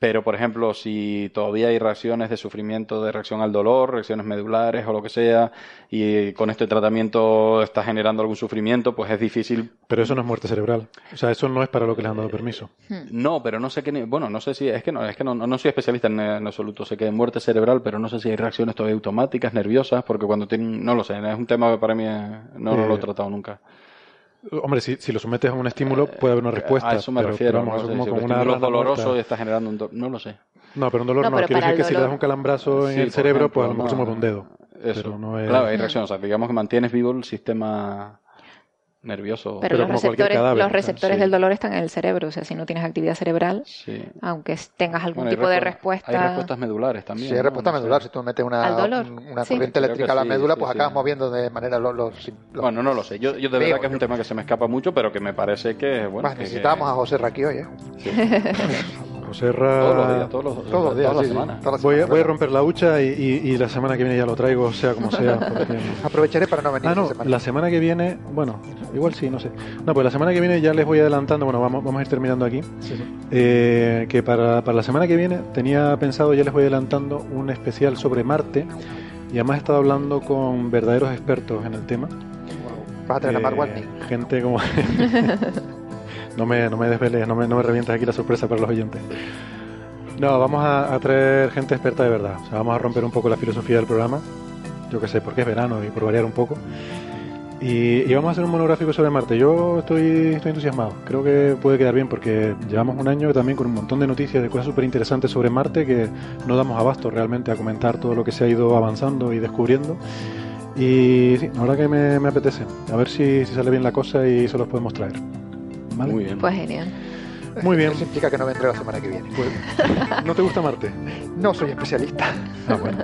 Pero, por ejemplo, si todavía hay reacciones de sufrimiento, de reacción al dolor, reacciones medulares o lo que sea, y con este tratamiento está generando algún sufrimiento, pues es difícil. Pero eso no es muerte cerebral. O sea, eso no es para lo que les han dado permiso. Hmm. No, pero no sé qué. Bueno, no sé si. Es que no, es que no, no soy especialista en, en, absoluto. Sé que es muerte cerebral, pero no sé si hay reacciones todavía automáticas, nerviosas, porque cuando tienen. No lo sé. Es un tema que para mí no, lo he eh, tratado nunca. Hombre, si, si, lo sometes a un estímulo puede haber una respuesta. A eso me refiero. Vamos, como un doloroso y está generando un dolor. No lo sé. No, pero un dolor no. Quiere decir que si le das un calambrazo en el cerebro, pues a lo mejor se mueve un dedo. Eso. no es... Claro, hay reacción. O sea, digamos que mantienes vivo el sistema nervioso. Pero, los receptores, los receptores del dolor están en el cerebro, o sea, si no tienes actividad cerebral, aunque tengas algún tipo de respuesta. Hay respuestas medulares también. Sí, hay respuestas medulares. Si tú metes una, una corriente eléctrica a la médula, pues acabas moviendo de manera los, Bueno, no lo sé. Yo, yo de verdad que es un tema que se me escapa mucho, pero que me parece que. Bueno, Más necesitábamos a José Raquí hoy, ¿eh? Serra. Todos los días, todos los, todos los días, todas las semanas. Voy, voy, a romper la hucha y, y, la semana que viene ya lo traigo, sea como sea. Aprovecharé para no venir. Ah, no, semana. la semana que viene, bueno, igual sí, no sé. No, pues la semana que viene ya les voy adelantando, bueno, vamos, vamos a ir terminando aquí. Sí, sí. Eh, que para, para la semana que viene tenía pensado, ya les voy adelantando, un especial sobre Marte. Y además he estado hablando con verdaderos expertos en el tema. ¿Vas a traer a Mark eh, Gente como. no me, no me desveles, no me, no me aquí la sorpresa para los oyentes. No, vamos a, traer gente experta de verdad. O sea, vamos a romper un poco la filosofía del programa. Yo que sé, porque es verano y por variar un poco. Y, vamos a hacer un monográfico sobre Marte. Yo estoy, estoy entusiasmado. Creo que puede quedar bien porque llevamos un año también con un montón de noticias de cosas súper interesantes sobre Marte que no damos abasto realmente a comentar todo lo que se ha ido avanzando y descubriendo. Y sí, la que me, me apetece. A ver si, si sale bien la cosa y se los podemos traer. Muy bien. Pues genial. Muy bien. Eso implica que no vendré la semana que viene. Pues, ¿No te gusta Marte? No soy especialista. Ah, bueno.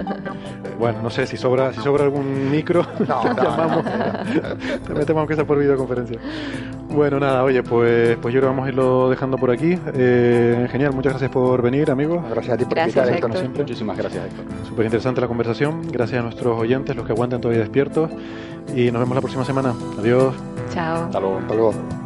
bueno. no sé, si sobra, si sobra algún micro, no, te llamamos. te metemos aunque sea por videoconferencia. Bueno, nada, oye, pues, pues yo creo que vamos a irlo dejando por aquí. Eh, genial, muchas gracias por venir, amigos. Gracias a ti por invitar, Héctor. siempre. Muchísimas gracias, Héctor. Súper interesante la conversación. Gracias a nuestros oyentes, los que aguanten todavía despiertos. Y nos vemos la próxima semana. Adiós. Chao. Hasta luego. Hasta luego.